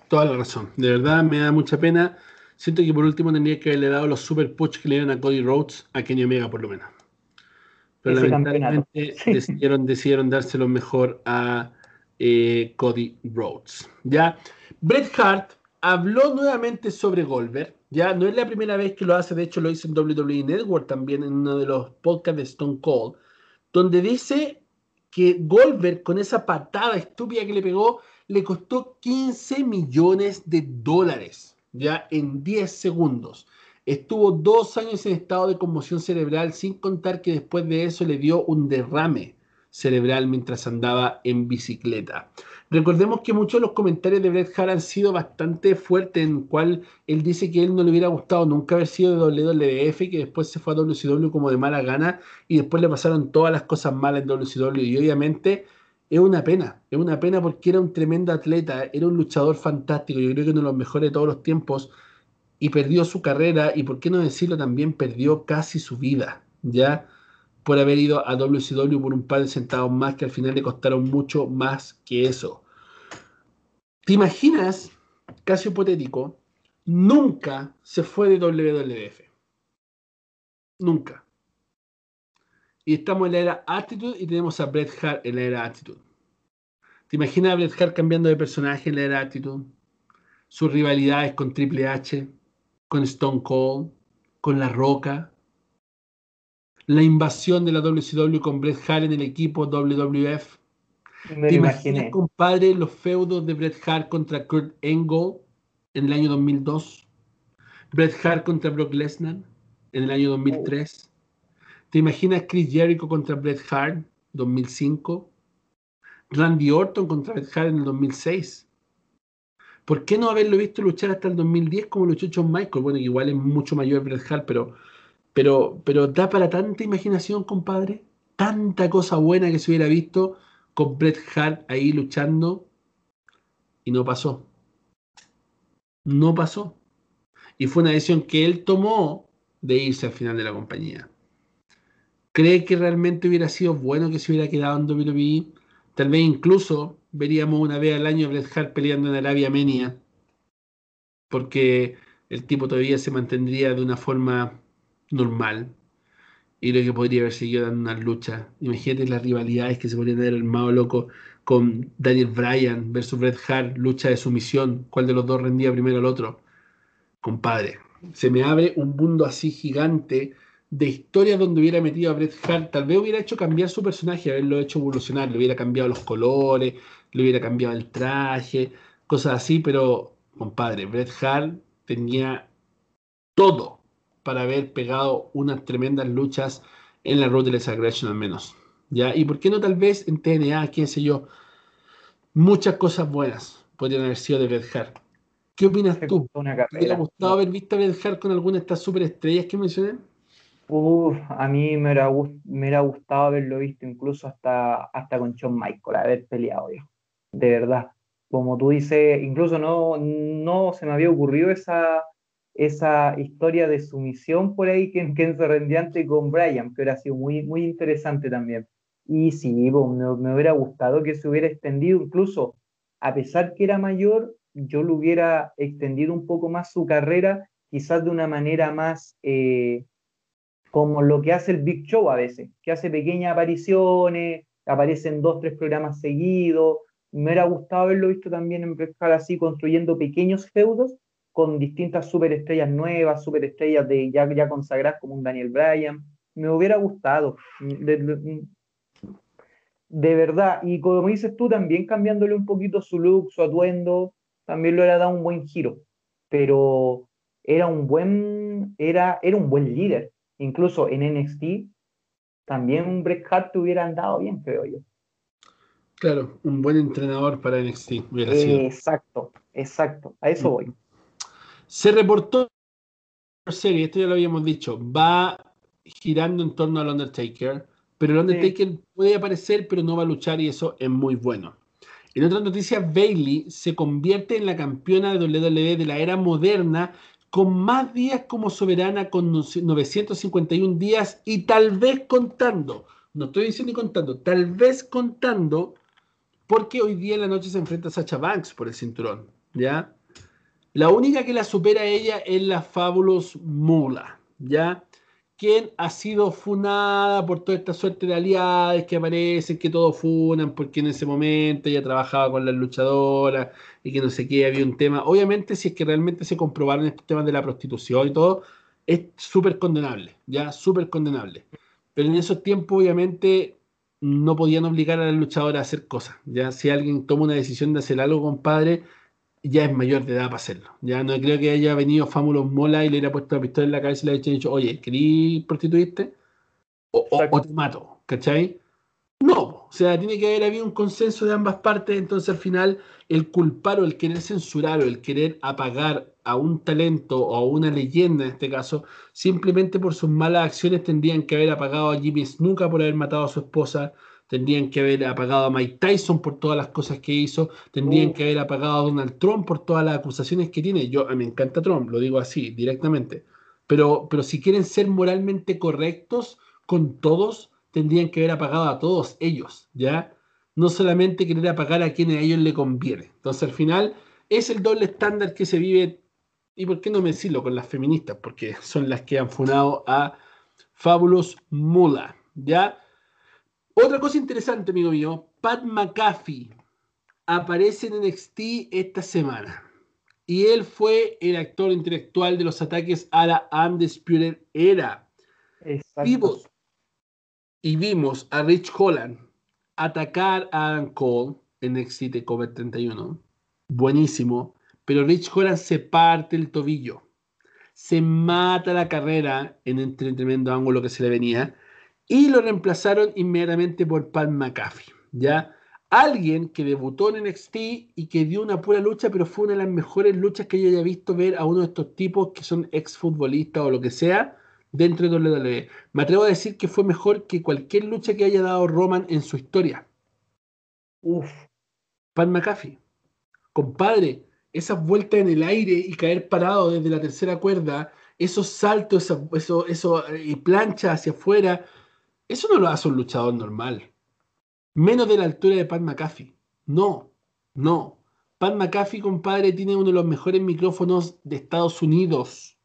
Toda la razón, de verdad me da mucha pena. Siento que por último tendría que haberle dado los super push que le dieron a Cody Rhodes, a Kenny Omega por lo menos. Pero lamentablemente <laughs> decidieron, decidieron dárselo mejor a eh, Cody Rhodes. ¿ya? Bret Hart habló nuevamente sobre Goldberg. Ya no es la primera vez que lo hace, de hecho lo hizo en WWE Network también en uno de los podcasts de Stone Cold, donde dice que Goldberg con esa patada estúpida que le pegó le costó 15 millones de dólares ya en 10 segundos. Estuvo dos años en estado de conmoción cerebral, sin contar que después de eso le dio un derrame cerebral mientras andaba en bicicleta. Recordemos que muchos de los comentarios de Bret Hart han sido bastante fuertes, en cual él dice que él no le hubiera gustado nunca haber sido de WWF, que después se fue a WCW como de mala gana y después le pasaron todas las cosas malas en WCW y obviamente es una pena, es una pena porque era un tremendo atleta, era un luchador fantástico, yo creo que uno de los mejores de todos los tiempos y perdió su carrera y por qué no decirlo también perdió casi su vida, ¿ya? Por haber ido a WCW por un par de centavos más que al final le costaron mucho más que eso. ¿Te imaginas, casi hipotético, nunca se fue de WWF? Nunca. Y estamos en la era Attitude y tenemos a Bret Hart en la era Attitude. ¿Te imaginas a Bret Hart cambiando de personaje en la era Attitude? Sus rivalidades con Triple H, con Stone Cold, con La Roca, la invasión de la WCW con Bret Hart en el equipo WWF. Me ¿Te imaginas, compadre, los feudos de Bret Hart contra Kurt Angle en el año 2002? Bret Hart contra Brock Lesnar en el año 2003. ¿Te imaginas Chris Jericho contra Bret Hart 2005? Randy Orton contra Bret Hart en el 2006. ¿Por qué no haberlo visto luchar hasta el 2010 como luchó John Michael? Bueno, igual es mucho mayor Bret Hart, pero, pero, da para tanta imaginación, compadre. Tanta cosa buena que se hubiera visto con Bret Hart ahí luchando y no pasó. No pasó. Y fue una decisión que él tomó de irse al final de la compañía. ¿Cree que realmente hubiera sido bueno que se hubiera quedado en WWE? Tal vez incluso veríamos una vez al año a Bret Hart peleando en Arabia Menia, porque el tipo todavía se mantendría de una forma normal y lo que podría haber seguido dando una lucha. Imagínate las rivalidades que se podrían haber armado loco con Daniel Bryan versus Bret Hart, lucha de sumisión, cuál de los dos rendía primero al otro. Compadre, se me abre un mundo así gigante de historias donde hubiera metido a Bret Hart, tal vez hubiera hecho cambiar su personaje, haberlo hecho evolucionar, le hubiera cambiado los colores, le hubiera cambiado el traje, cosas así, pero compadre, Bret Hart tenía todo para haber pegado unas tremendas luchas en la Ruthless Aggression al menos. ¿Ya? ¿Y por qué no tal vez en TNA, quién sé yo? Muchas cosas buenas podrían haber sido de Bret Hart. ¿Qué opinas tú? ¿Te hubiera gustado haber visto a Bret Hart con alguna de estas superestrellas que mencioné? Uf, a mí me hubiera, me gustado haberlo visto incluso hasta, hasta con Shawn Michael, haber peleado, De verdad. Como tú dices, incluso no, no se me había ocurrido esa, esa historia de sumisión por ahí que, que se rendía con Brian, que hubiera sido muy, muy interesante también. Y sí, me, me, hubiera gustado que se hubiera extendido, incluso a pesar que era mayor, yo lo hubiera extendido un poco más su carrera, quizás de una manera más eh, como lo que hace el Big Show a veces, que hace pequeñas apariciones, aparecen dos, tres programas seguidos. Me hubiera gustado haberlo visto también en Brescal así, construyendo pequeños feudos con distintas superestrellas nuevas, superestrellas de ya, ya consagradas como un Daniel Bryan. Me hubiera gustado. De, de, verdad. Y como dices tú, también cambiándole un poquito su look, su atuendo, también le hubiera dado un buen giro. Pero era un buen, era, era un buen líder incluso en NXT, también un Bret Hart te hubiera andado bien, creo yo. Claro, un buen entrenador para NXT hubiera sido. Exacto, exacto, a eso voy. Se reportó serie, esto ya lo habíamos dicho, va girando en torno al Undertaker, pero el Undertaker puede aparecer, pero no va a luchar y eso es muy bueno. En otra noticia, Bailey se convierte en la campeona de WWE de la era moderna con más días como soberana, con 951 días y tal vez contando, no estoy diciendo contando, tal vez contando, porque hoy día en la noche se enfrenta a Sacha Banks por el cinturón, ¿ya? La única que la supera a ella es la Fabulous Mula, ¿ya? quien ha sido funada por toda esta suerte de aliados que aparecen, que todos funan, porque en ese momento ella trabajaba con las luchadoras y que no sé qué, había un tema. Obviamente, si es que realmente se comprobaron estos temas de la prostitución y todo, es súper condenable, ya, súper condenable. Pero en esos tiempos, obviamente, no podían obligar a las luchadoras a hacer cosas. Ya, si alguien toma una decisión de hacer algo, compadre, ya es mayor de edad para hacerlo. Ya no creo que haya venido Fámulos Mola y le haya puesto la pistola en la cabeza y le haya dicho, oye, ¿querí prostituirte? O, o, te mato, ¿cachai? No, o sea, tiene que haber habido un consenso de ambas partes, entonces al final el culpar o el querer censurar o el querer apagar a un talento o a una leyenda en este caso, simplemente por sus malas acciones tendrían que haber apagado a Jimmy Snuka por haber matado a su esposa, tendrían que haber apagado a Mike Tyson por todas las cosas que hizo, tendrían que haber apagado a Donald Trump por todas las acusaciones que tiene. Yo, a mí me encanta Trump, lo digo así, directamente. Pero, pero si quieren ser moralmente correctos con todos, tendrían que haber apagado a todos ellos, ¿ya? No solamente querer apagar a quienes a ellos le conviene. Entonces, al final, es el doble estándar que se vive, y por qué no me decirlo con las feministas, porque son las que han funado a Fabulous Mula, ¿ya? Otra cosa interesante, amigo mío, Pat McAfee aparece en NXT esta semana. Y él fue el actor intelectual de los ataques a la Undisputed Era. Vimos, y vimos a Rich Holland atacar a Adam Cole en NXT Cover 31. Buenísimo. Pero Rich Holland se parte el tobillo. Se mata la carrera en el tremendo ángulo que se le venía y lo reemplazaron inmediatamente por Pat McAfee, ¿ya? Alguien que debutó en NXT y que dio una pura lucha, pero fue una de las mejores luchas que yo haya visto ver a uno de estos tipos que son exfutbolistas o lo que sea dentro de WWE. Me atrevo a decir que fue mejor que cualquier lucha que haya dado Roman en su historia. Uf. Pat McAfee. Compadre, esas vueltas en el aire y caer parado desde la tercera cuerda, esos saltos, eso, eso, eso y plancha hacia afuera, eso no lo hace un luchador normal. Menos de la altura de Pat McAfee. No, no. Pat McAfee, compadre, tiene uno de los mejores micrófonos de Estados Unidos.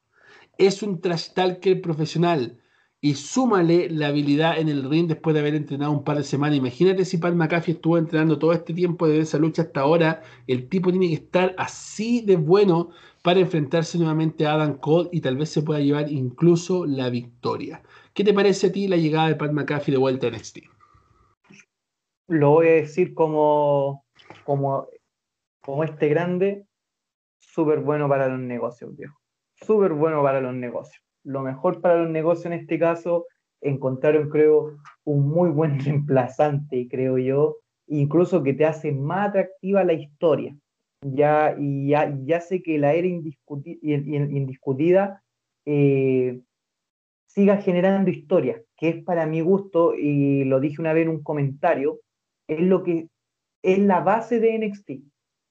Es un trash talker profesional. y súmale la habilidad en el ring después de haber entrenado un par de semanas. Imagínate si Pat McAfee estuvo entrenando todo este tiempo de esa lucha hasta ahora. El tipo tiene que estar así de bueno para enfrentarse nuevamente a Adam Cole y tal vez se pueda llevar incluso la victoria. ¿Qué te parece a ti la llegada de Pat McAfee de vuelta a NXT? Lo voy a decir como, como, como este grande, súper bueno para los negocios, viejo. Súper bueno para los negocios lo mejor para los negocios en este caso, encontraron, creo, un muy buen <laughs> reemplazante, creo yo, incluso que te hace más atractiva la historia. Ya, y ya, ya sé que la era indiscutida eh, siga generando historia, que es para mi gusto, y lo dije una vez en un comentario, es lo que es la base de NXT,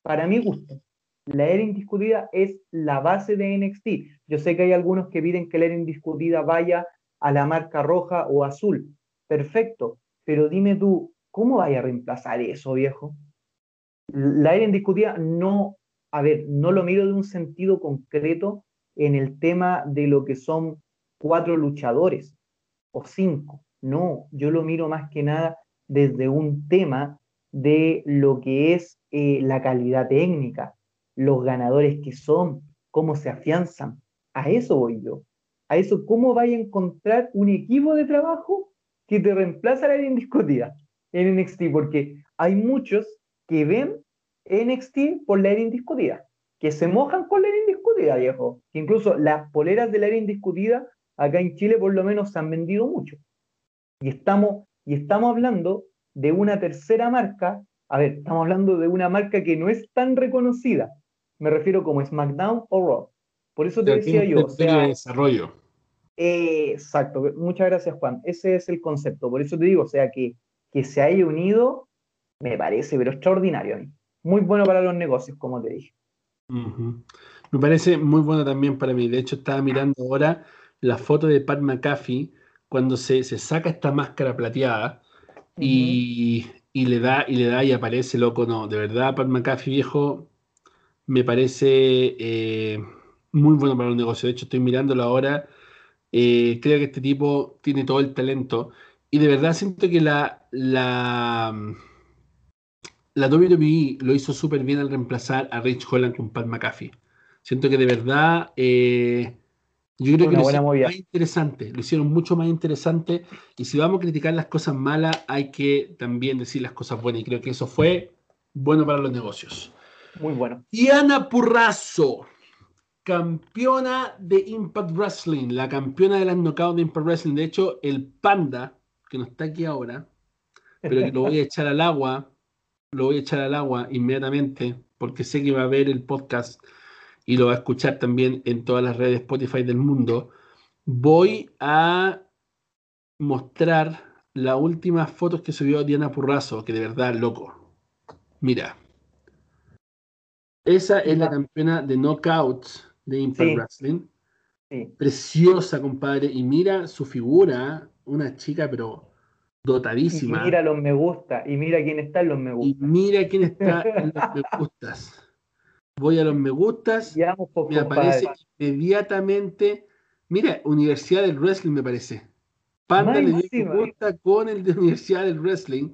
para mi gusto la era indiscutida es la base de NXT. Yo sé que hay algunos que piden que la era indiscutida vaya a la marca roja o azul. Perfecto, pero dime tú, ¿cómo vaya a reemplazar eso, viejo? La era indiscutida no, a ver, no lo miro de un sentido concreto en el tema de lo que son cuatro luchadores o cinco. No, yo lo miro más que nada desde un tema de lo que es eh, la calidad técnica, los ganadores que son, cómo se afianzan. A eso voy yo. A eso, ¿cómo vaya a encontrar un equipo de trabajo que te reemplaza la indiscutida en NXT? Porque hay muchos que ven NXT por la era indiscutida, que se mojan con la era indiscutida, viejo. Que incluso las poleras de la era indiscutida acá en Chile por lo menos se han vendido mucho. Y estamos, y estamos hablando de una tercera marca, a ver, estamos hablando de una marca que no es tan reconocida, me refiero como SmackDown o Raw. Por eso te decía yo. O sea, desarrollo. exacto, muchas gracias Juan. Ese es el concepto. Por eso te digo, o sea, que, que se haya unido, me parece, pero extraordinario. Muy bueno para los negocios, como te dije. Me parece muy bueno también para mí. De hecho, estaba mirando ahora la foto de Pat McAfee cuando se, saca esta máscara plateada y, y, le da y le da y aparece loco. No, de verdad, Pat McAfee viejo, me parece eh, muy bueno para un negocio. De hecho, estoy mirándolo ahora. Eh, creo que este tipo tiene todo el talento. Y de verdad siento que la, la, la WWE lo hizo súper bien al reemplazar a Rich Holland con Pat McAfee. Siento que de verdad eh, yo creo que lo hicieron más interesante, lo hicieron mucho más interesante. Y si vamos a criticar las cosas malas, hay que también decir las cosas buenas. Y creo que eso fue bueno para los negocios. Muy bueno. Diana Purrazo, campeona de Impact Wrestling, la campeona de las knockouts de Impact Wrestling. De hecho, el Panda, que no está aquí ahora, pero que lo voy a echar al agua, lo voy a echar al agua inmediatamente, porque sé que va a ver el podcast y lo va a escuchar también en todas las redes Spotify del mundo. Voy a mostrar las últimas fotos que subió Diana Purrazo, que de verdad, loco. Mira. Esa es la campeona de knockouts de Impact Wrestling. Preciosa, compadre. Y mira su figura, una chica, pero dotadísima. Y mira los me gusta. Y mira quién está en los me gusta. Y mira quién está en los <laughs> me gustas. Voy a los me gustas. me aparece inmediatamente. Mira, Universidad del Wrestling me parece. Panda le dio me gusta con el de Universidad del Wrestling.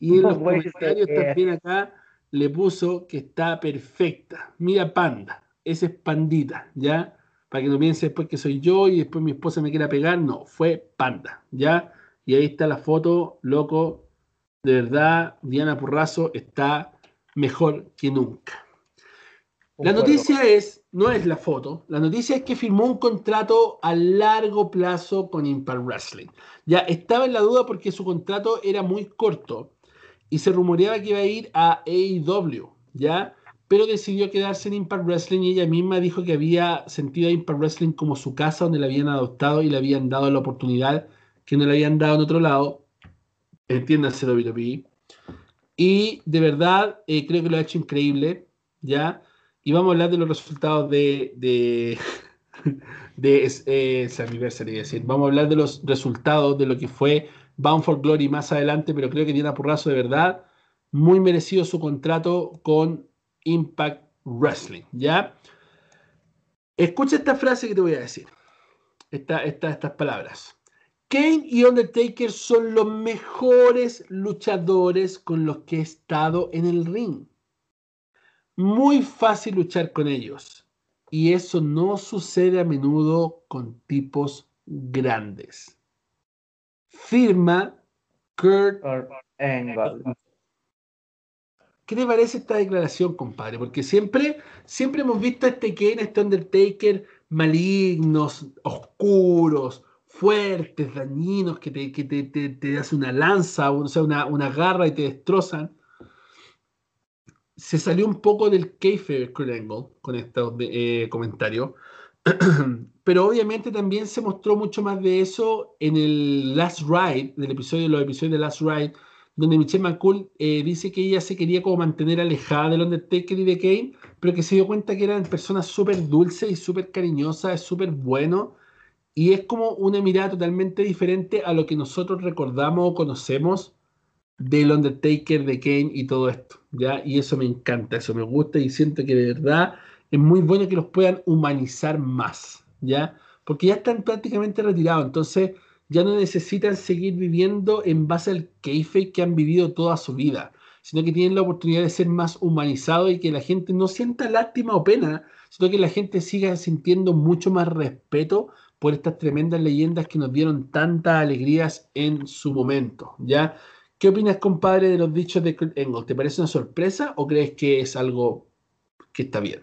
Y en los comentarios también acá le puso que está perfecta. Mira, panda, esa es pandita, ¿ya? Para que no piense después que soy yo y después mi esposa me quiera pegar. No, fue panda, ¿ya? Y ahí está la foto, loco. De verdad, Diana Purrazo está mejor que nunca. La noticia es, no es la foto, la noticia es que firmó un contrato a largo plazo con Impact Wrestling. Ya estaba en la duda porque su contrato era muy corto y se rumoreaba que iba a ir a AEW, ¿ya? Pero decidió quedarse en Impact Wrestling y ella misma dijo que había sentido a Impact Wrestling como su casa donde la habían adoptado y le habían dado la oportunidad que no le habían dado en otro lado, entiéndase WWE. Y de verdad eh, creo que lo ha hecho increíble, ¿ya? Y vamos a hablar de los resultados de, de, <laughs> de eh, decir. Vamos a hablar de los resultados de lo que fue Bound for Glory más adelante, pero creo que Diana Purrazo de verdad, muy merecido su contrato con Impact Wrestling, ¿ya? Escucha esta frase que te voy a decir, esta, estas palabras. Kane y Undertaker son los mejores luchadores con los que he estado en el ring. Muy fácil luchar con ellos. Y eso no sucede a menudo con tipos grandes. Firma Kurt Angle. ¿Qué te parece esta declaración, compadre? Porque siempre, siempre hemos visto a este Kane, este Undertaker, malignos, oscuros, fuertes, dañinos, que te, que te, te, hacen una lanza, o sea, una, una, garra y te destrozan. Se salió un poco del kayfabe Kurt Angle con estos eh, comentarios, <clears throat> pero obviamente también se mostró mucho más de eso en el Last Ride, del episodio, los episodios de Last Ride, donde Michelle McCool eh, dice que ella se quería como mantener alejada del Undertaker y de Kane, pero que se dio cuenta que eran personas súper dulces y súper cariñosas, súper bueno, y es como una mirada totalmente diferente a lo que nosotros recordamos o conocemos del Undertaker, de Kane y todo esto, ¿ya? Y eso me encanta, eso me gusta y siento que de verdad es muy bueno que los puedan humanizar más, ¿ya? Porque ya están prácticamente retirados, entonces ya no necesitan seguir viviendo en base al kayfabe que han vivido toda su vida, sino que tienen la oportunidad de ser más humanizados y que la gente no sienta lástima o pena, sino que la gente siga sintiendo mucho más respeto por estas tremendas leyendas que nos dieron tantas alegrías en su momento, ¿ya? ¿Qué opinas, compadre, de los dichos de Engel? ¿Te parece una sorpresa o crees que es algo que está bien?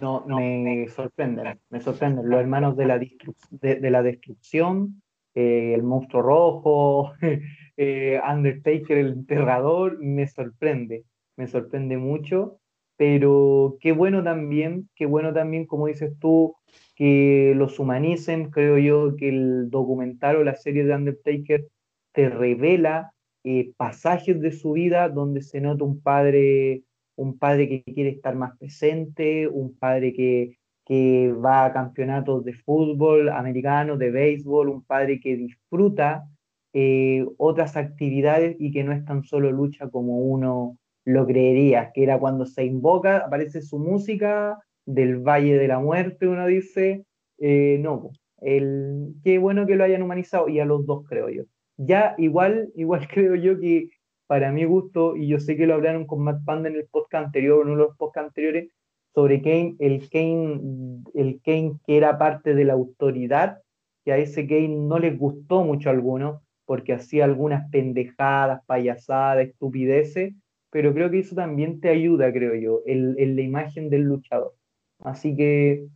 No, me sorprenden, me sorprenden. Los hermanos de la, de la destrucción eh, el monstruo rojo, <laughs> eh, Undertaker, el enterrador, me sorprende, me sorprende mucho, pero qué bueno también, qué bueno también, como dices tú, que los humanicen, creo yo que el documental o la serie de Undertaker te revela eh, pasajes de su vida donde se nota un padre, un padre que quiere estar más presente, un padre que que va a campeonatos de fútbol americano, de béisbol, un padre que disfruta eh, otras actividades y que no es tan solo lucha como uno lo creería, que era cuando se invoca, aparece su música del Valle de la Muerte, uno dice, eh, no, el, qué bueno que lo hayan humanizado, y a los dos creo yo. Ya igual, igual <laughs> creo yo que para mi gusto, y yo sé que lo hablaron con Matt Panda en el podcast anterior, en uno de los podcasts anteriores, sobre Kane, el Kane, el Kane que era parte de la autoridad, que a ese Kane no les gustó mucho a algunos, porque hacía algunas pendejadas, payasadas, estupideces, pero creo que eso también te ayuda, creo yo, en, la imagen del luchador. Así que,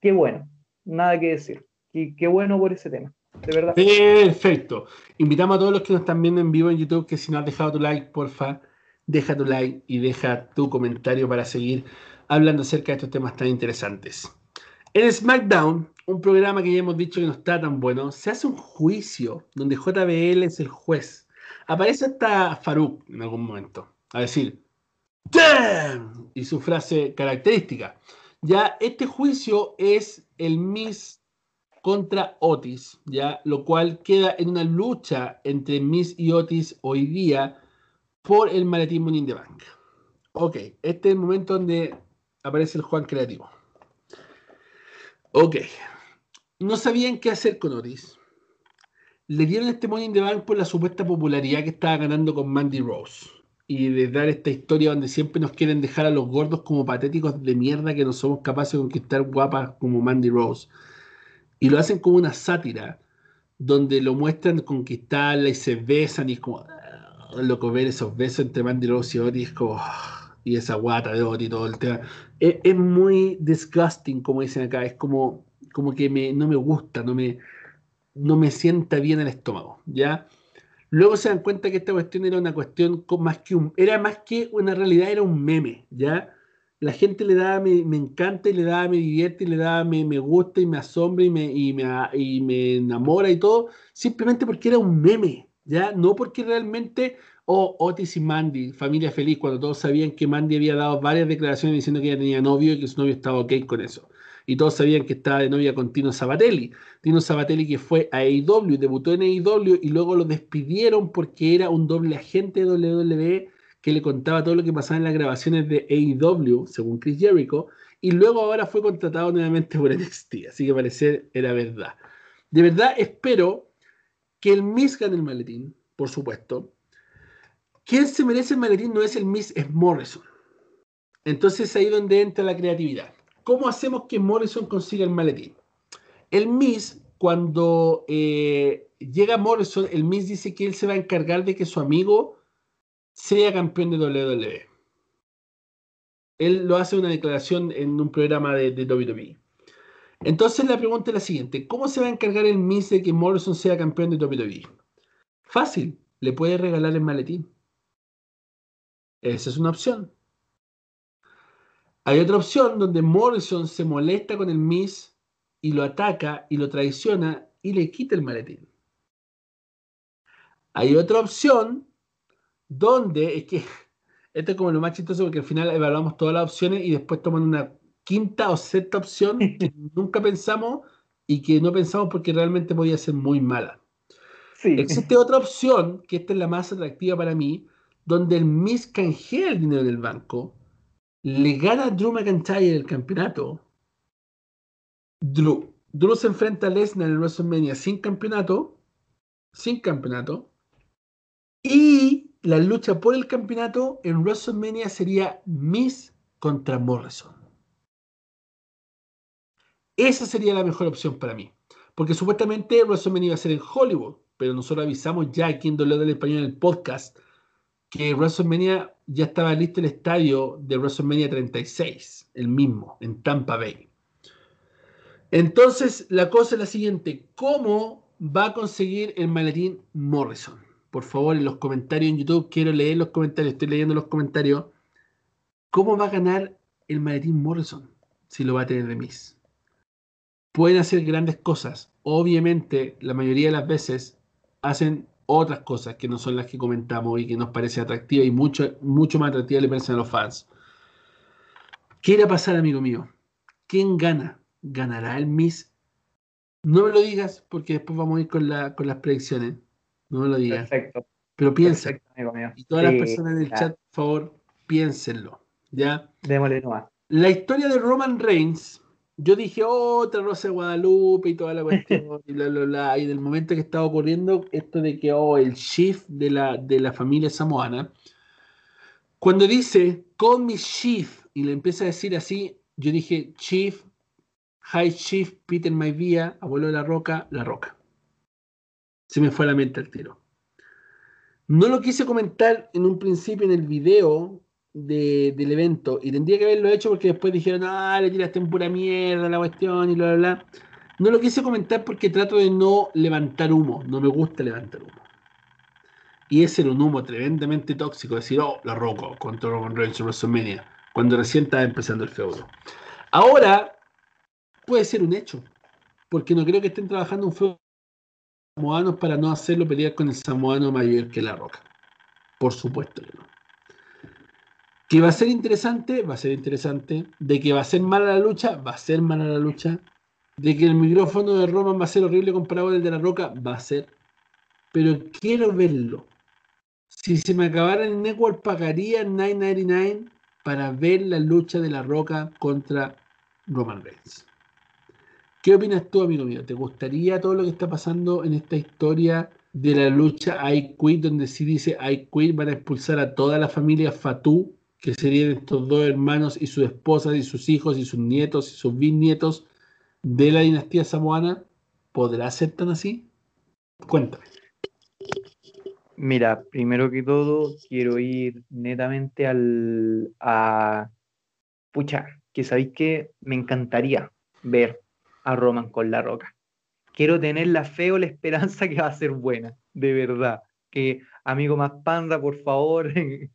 qué bueno, nada que decir. Qué, qué bueno por ese tema, de verdad. Perfecto. Invitamos a todos los que nos están viendo en vivo en YouTube que si no has dejado tu like, porfa, deja tu like y deja tu comentario para seguir hablando acerca de estos temas tan interesantes. En SmackDown, un programa que ya hemos dicho que no está tan bueno, se hace un juicio donde JBL es el juez. Aparece hasta Farouk en algún momento a decir ¡Damn! y su frase característica. Ya este juicio es el Miss contra Otis, ya lo cual queda en una lucha entre Miss y Otis hoy día por el maletín Money in the Bank. Ok, este es el momento donde aparece el Juan creativo. Ok. No sabían qué hacer con Otis. Le dieron este Money in the Bank por la supuesta popularidad que estaba ganando con Mandy Rose. Y de dar esta historia donde siempre nos quieren dejar a los gordos como patéticos de mierda que no somos capaces de conquistar guapas como Mandy Rose. Y lo hacen como una sátira, donde lo muestran conquistarla y se besan y es como... Ah, loco ver esos besos entre Mandy Rose y es como... Ah, y esa guata de Oti y todo el tema. Es, muy disgusting, como dicen acá, es como, como que me, no me gusta, no me, no me sienta bien el estómago, ¿ya? Luego se dan cuenta que esta cuestión era una cuestión más que era más que una realidad, era un meme, ¿ya? La gente le da, me, me encanta y le da, me divierte y le da, me, me gusta y me asombra y me, y me, y me enamora y todo, simplemente porque era un meme, ¿ya? No porque realmente o Otis y Mandy, familia feliz, cuando todos sabían que Mandy había dado varias declaraciones diciendo que ella tenía novio y que su novio estaba ok con eso. Y todos sabían que estaba de novia con Tino Sabatelli. Tino Sabatelli que fue a AEW, debutó en AEW y luego lo despidieron porque era un doble agente de WWE que le contaba todo lo que pasaba en las grabaciones de AEW, según Chris Jericho, y luego ahora fue contratado nuevamente por <laughs> NXT. Así que parecer era verdad. De verdad espero que el Miss gane el maletín, por supuesto. Quien se merece el maletín no es el Miss, es Morrison. Entonces ahí donde entra la creatividad. ¿Cómo hacemos que Morrison consiga el maletín? El Miss, cuando eh, llega Morrison, el Miss dice que él se va a encargar de que su amigo sea campeón de WWE. Él lo hace una declaración en un programa de, WWE. Entonces la pregunta es la siguiente: ¿Cómo se va a encargar el Miss de que Morrison sea campeón de WWE? Fácil, le puede regalar el maletín. Esa es una opción. Hay otra opción donde Morrison se molesta con el Miss y lo ataca y lo traiciona y le quita el maletín. Hay otra opción donde es que <laughs> esto es como lo más chistoso porque al final evaluamos todas las opciones y después toman una quinta o sexta opción <laughs> que nunca pensamos y que no pensamos porque realmente podía ser muy mala. Existe otra opción, que esta es la más atractiva para mí, donde el Miss canjea el dinero del banco, le gana a Drew McIntyre el campeonato. Drew, Drew se enfrenta a Lesnar en WrestleMania sin campeonato, sin campeonato, y la lucha por el campeonato en WrestleMania sería Miss contra Morrison. Esa sería la mejor opción para mí. Porque supuestamente WrestleMania iba a ser en Hollywood, pero nosotros avisamos ya aquí en Dolor del Español en el podcast que WrestleMania ya estaba listo el estadio de WrestleMania 36, el mismo, en Tampa Bay. Entonces, la cosa es la siguiente: ¿cómo va a conseguir el maletín Morrison? Por favor, en los comentarios en YouTube, quiero leer los comentarios, estoy leyendo los comentarios. ¿Cómo va a ganar el maletín Morrison si lo va a tener de Miss? Pueden hacer grandes cosas. Obviamente, la mayoría de las veces hacen otras cosas que no son las que comentamos y que nos parece atractiva y mucho, mucho más atractiva le parecen a los fans. ¿Qué irá a pasar, amigo mío? ¿Quién gana? ¿Ganará el Miss? No me lo digas porque después vamos a ir con, con las predicciones. No me lo digas. Perfecto. Pero piensa. Y todas las personas en el chat, por favor, piénsenlo. ¿Ya? Démosle nomás. La historia de Roman Reigns yo dije otra Rosa de Guadalupe y toda la cuestión <laughs> y bla, bla, bla. Y del momento que estaba ocurriendo esto de que, oh, el shift de la, de la familia samoana, cuando dice, call me chief, y le empieza a decir así, yo dije, chief, high chief, Peter Maivia, abuelo de la roca, la roca. Se me fue a la mente el tiro. No lo quise comentar en un principio en el video del evento y tendría que haberlo hecho porque después dijeron, ah, le tiraste en pura mierda la cuestión y bla, bla, bla. No lo quise comentar porque trato de no levantar humo, no me gusta levantar humo. Y ese era un humo tremendamente tóxico, decir, oh, la roco contra Roman Reigns WrestleMania, cuando recién estaba empezando el feudo. Ahora puede ser un hecho, porque no creo que estén trabajando un feudo samoanos para no hacerlo pelear con el samoano mayor que la roca. Por supuesto que no. Que va a ser interesante, va a ser interesante. De que va a ser mala la lucha, va a ser mala la lucha. De que el micrófono de Roman va a ser horrible comparado el de la Roca, va a ser. Pero quiero verlo. Si se me acabara el network, pagaría 9.99 para ver la lucha de la Roca contra Roman Reigns. ¿Qué opinas tú, amigo mío? ¿Te gustaría todo lo que está pasando en esta historia de la lucha I Quit, donde si dice I Quit van a expulsar a toda la familia Fatu que serían estos dos hermanos y sus esposas y sus hijos y sus nietos y sus bisnietos de la dinastía samoana, ¿podrá ser tan así? Cuéntame. Mira, primero que todo, quiero ir netamente al a pucha, que sabéis que me encantaría ver a Roman con la roca. Quiero tener la fe o la esperanza que va a ser buena, de verdad. Que amigo más panda, por favor, <laughs>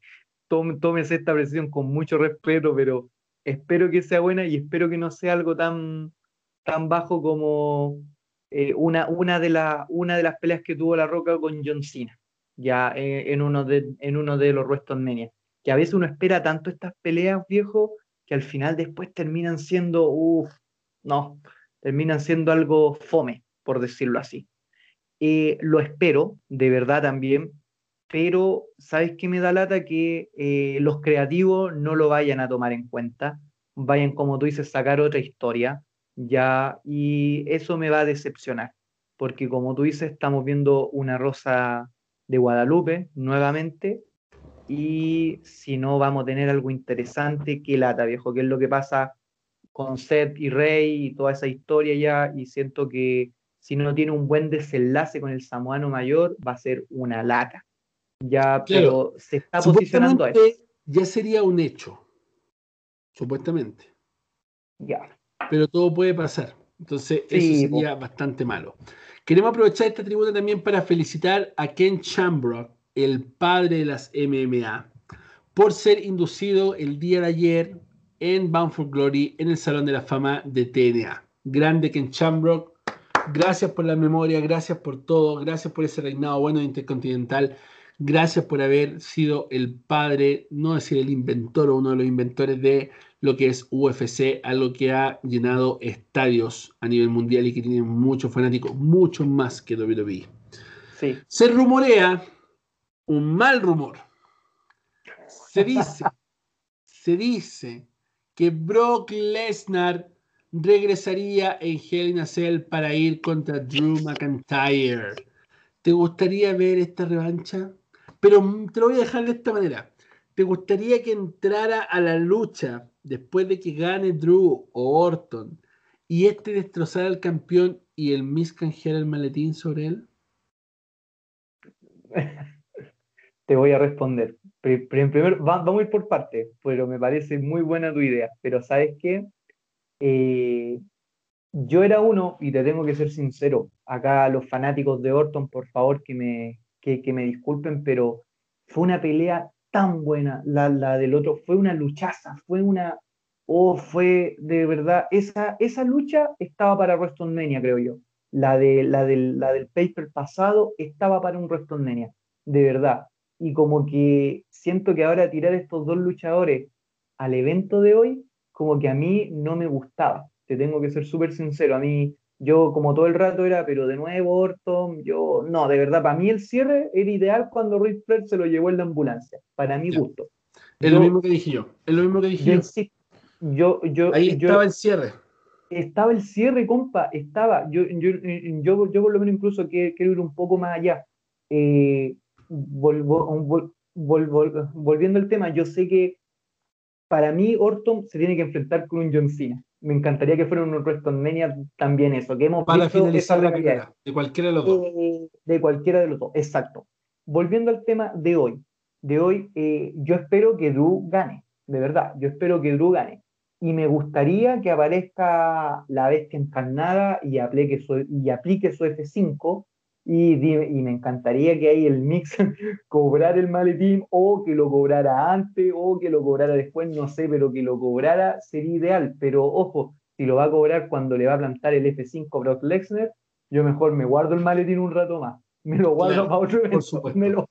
tómese esta presión con mucho respeto, pero espero que sea buena y espero que no sea algo tan, tan bajo como eh, una, una, de una de las peleas que tuvo La Roca con John Cena, ya eh, en, uno de, en uno de los WrestleMania. Que a veces uno espera tanto estas peleas, viejo, que al final después terminan siendo, uff, no, terminan siendo algo fome, por decirlo así. Eh, lo espero, de verdad también, pero ¿sabes qué me da lata? Que eh, los creativos no lo vayan a tomar en cuenta, vayan, como tú dices, sacar otra historia, ya, y eso me va a decepcionar. porque como tú dices, estamos viendo una rosa de Guadalupe nuevamente, y si no vamos a tener algo interesante, qué lata, viejo, qué es lo que pasa con Seth y Rey y toda esa historia ya, y siento que si no tiene un buen desenlace con el samoano mayor, va a ser una lata. Ya, pero se está posicionando ahí. Ya sería un hecho, supuestamente. Ya. Pero todo puede pasar. Entonces, eso sería bastante malo. Queremos aprovechar esta tribuna también para felicitar a Ken Chambrock, el padre de las MMA, por ser inducido el día de ayer en Bound for Glory en el Salón de la Fama de TNA. Grande Ken Chambrock, gracias por la memoria, gracias por todo, gracias por ese reinado bueno de Intercontinental, gracias por haber sido el padre, no decir el inventor o uno de los inventores de lo que es UFC, algo que ha llenado estadios a nivel mundial y que tiene muchos fanáticos, mucho más que WWE. Sí. Se rumorea un mal rumor. Se dice, <laughs> se dice que Brock Lesnar regresaría en Hell in a Cell para ir contra Drew McIntyre. ¿Te gustaría ver esta revancha? Pero te lo voy a dejar de esta manera. ¿Te gustaría que entrara a la lucha después de que gane Drew o Orton y este destrozara al campeón y el Miss canjeara el maletín sobre él? <laughs> Te voy a responder. Primero, vamos a ir por partes, pero me parece muy buena tu idea. Pero ¿sabes qué? Eh, yo era uno, y te tengo que ser sincero, acá los fanáticos de Orton, por favor que me, que, me disculpen, pero fue una pelea tan buena, la, la, del otro, fue una luchaza, fue una, oh, fue de verdad, esa, esa lucha estaba para WrestleMania, creo yo. La, de, la, del, la del paper pasado estaba para un WrestleMania, de verdad. Y como que siento que ahora tirar estos dos luchadores al evento de hoy como que a mí no me gustaba. Te tengo que ser súper sincero. A mí, yo como todo el rato era, pero de nuevo Orton, yo, no, de verdad, para mí el cierre era ideal cuando Ric Flair se lo llevó en la ambulancia, para mi gusto. Es lo mismo que dije yo, es lo mismo que dije yo. yo, Ahí estaba el cierre. Estaba el cierre, compa, estaba. Yo, yo, yo, yo por lo menos incluso quiero, ir un poco más allá. Eh, volviendo al tema, yo sé que para mí Orton se tiene que enfrentar con un John Cena. Me encantaría que fuera un WrestleMania también eso, que hemos para finalizar la carrera, de cualquiera de los dos. Eh, de cualquiera de los dos, exacto. Volviendo al tema de hoy, de hoy, eh, yo espero que Drew gane, de verdad, yo espero que Drew gane. Y me gustaría que aparezca la bestia encarnada y aplique su, y aplique su F5 y, me encantaría que ahí el mix <laughs> cobrar el maletín o que lo cobrara antes o que lo cobrara después, no sé, pero que lo cobrara sería ideal. Pero ojo, si lo va a cobrar cuando le va a plantar el F5 Brock Lesnar, yo mejor me guardo el maletín un rato más. Me lo guardo para otro evento. Me lo,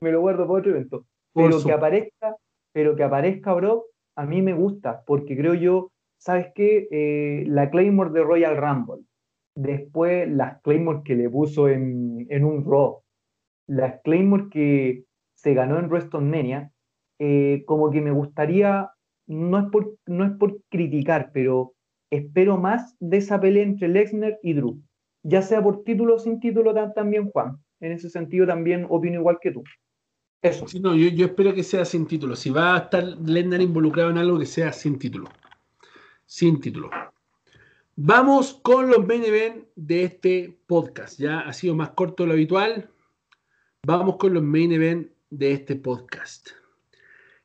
me lo, guardo para otro evento. pero que aparezca, pero que aparezca Brock, a mí me gusta, porque creo yo, ¿sabes qué? Eh, la Claymore de Royal Rumble después las Claymore que le puso en, en un Raw, las Claymore que se ganó en WrestleMania, eh, como que me gustaría, no es, por, no es por criticar, pero espero más de esa pelea entre Lesnar y Drew, ya sea por título o sin título también, Juan. En ese sentido también opino igual que tú. Eso. no, yo, yo, espero que sea sin título. Si va a estar Lesnar involucrado en algo que sea sin título. Sin título. Vamos con los main event de este podcast. Ya ha sido más corto de lo habitual. Vamos con los main event de este podcast.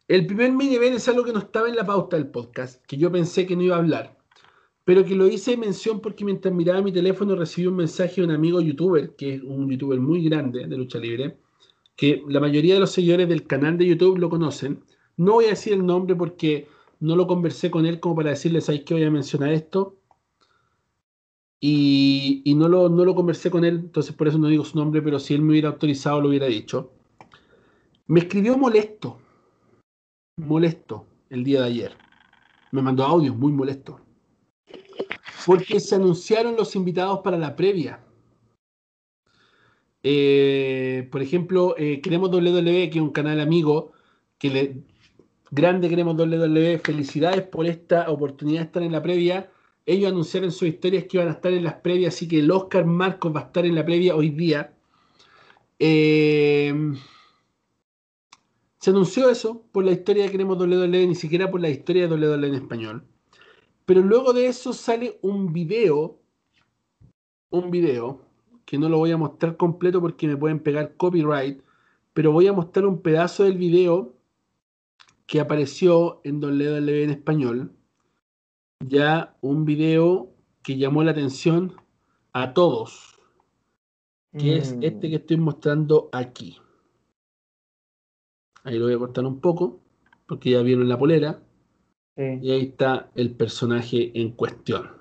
El primer main event es algo que no estaba en la pauta del podcast, que yo pensé que no iba a hablar, pero que lo hice en mención porque mientras miraba mi teléfono recibí un mensaje de un amigo youtuber, que es un youtuber muy grande de lucha libre, que la mayoría de los seguidores del canal de YouTube lo conocen. No voy a decir el nombre porque no lo conversé con él como para decirles, ¿sabéis que voy a mencionar esto? Y, no, lo, no lo conversé con él, entonces por eso no digo su nombre, pero si él me hubiera autorizado lo hubiera dicho. Me escribió molesto, molesto el día de ayer. Me mandó audio muy molesto. Porque se anunciaron los invitados para la previa. Eh, por ejemplo, eh, Queremos WWE, que es un canal amigo, que le, grande Queremos WWE, felicidades por esta oportunidad de estar en la previa ellos anunciaron sus historias que iban a estar en las previas, así que el Oscar Marcos va a estar en la previa hoy día. Eh, se anunció eso por la historia de Queremos WWE, ni siquiera por la historia de WWE en español. Pero luego de eso sale un video, un video, que no lo voy a mostrar completo porque me pueden pegar copyright, pero voy a mostrar un pedazo del video que apareció en WWE en español ya un video que llamó la atención a todos, que es mm. este que estoy mostrando aquí. Ahí lo voy a cortar un poco, porque ya vieron la polera. Y ahí está el personaje en cuestión.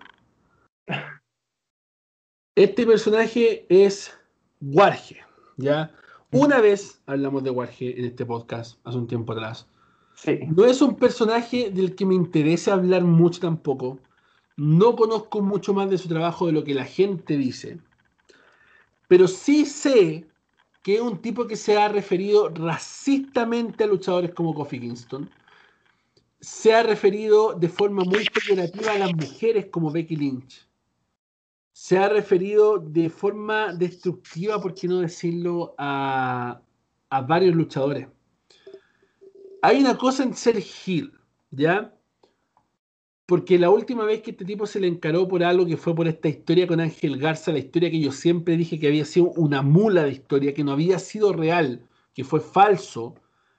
Este personaje es Warge, ¿ya? Una vez hablamos de Warge en este podcast, hace un tiempo atrás. No es un personaje del que me interese hablar mucho tampoco. No conozco mucho más de su trabajo de lo que la gente dice. Pero sí sé que es un tipo que se ha referido racistamente a luchadores como Kofi Kingston. Se ha referido de forma muy peyorativa a las mujeres como Becky Lynch. Se ha referido de forma destructiva, por qué no decirlo, a, a varios luchadores hay una cosa en ser Gil, ¿ya? Porque la última vez que este tipo se le encaró por algo que fue por esta historia con Ángel Garza, la historia que yo siempre dije que había sido una mula de historia, que no había sido real, que fue falso,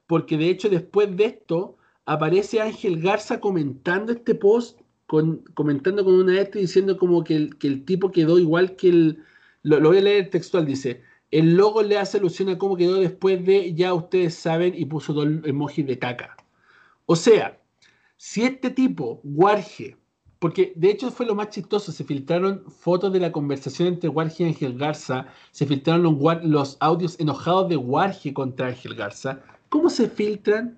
porque de hecho después de esto aparece Ángel Garza comentando este post, comentando con una este diciendo como que el, que el tipo quedó igual que el... Lo, lo voy a leer textual, dice, el logo le hace alusión a cómo quedó después de, ya ustedes saben, y puso dos emojis de caca. O sea, si este tipo, Warge, porque de hecho fue lo más chistoso, se filtraron fotos de la conversación entre Warge y Ángel Garza, se filtraron los, audios enojados de Warge contra Ángel Garza. ¿Cómo se filtran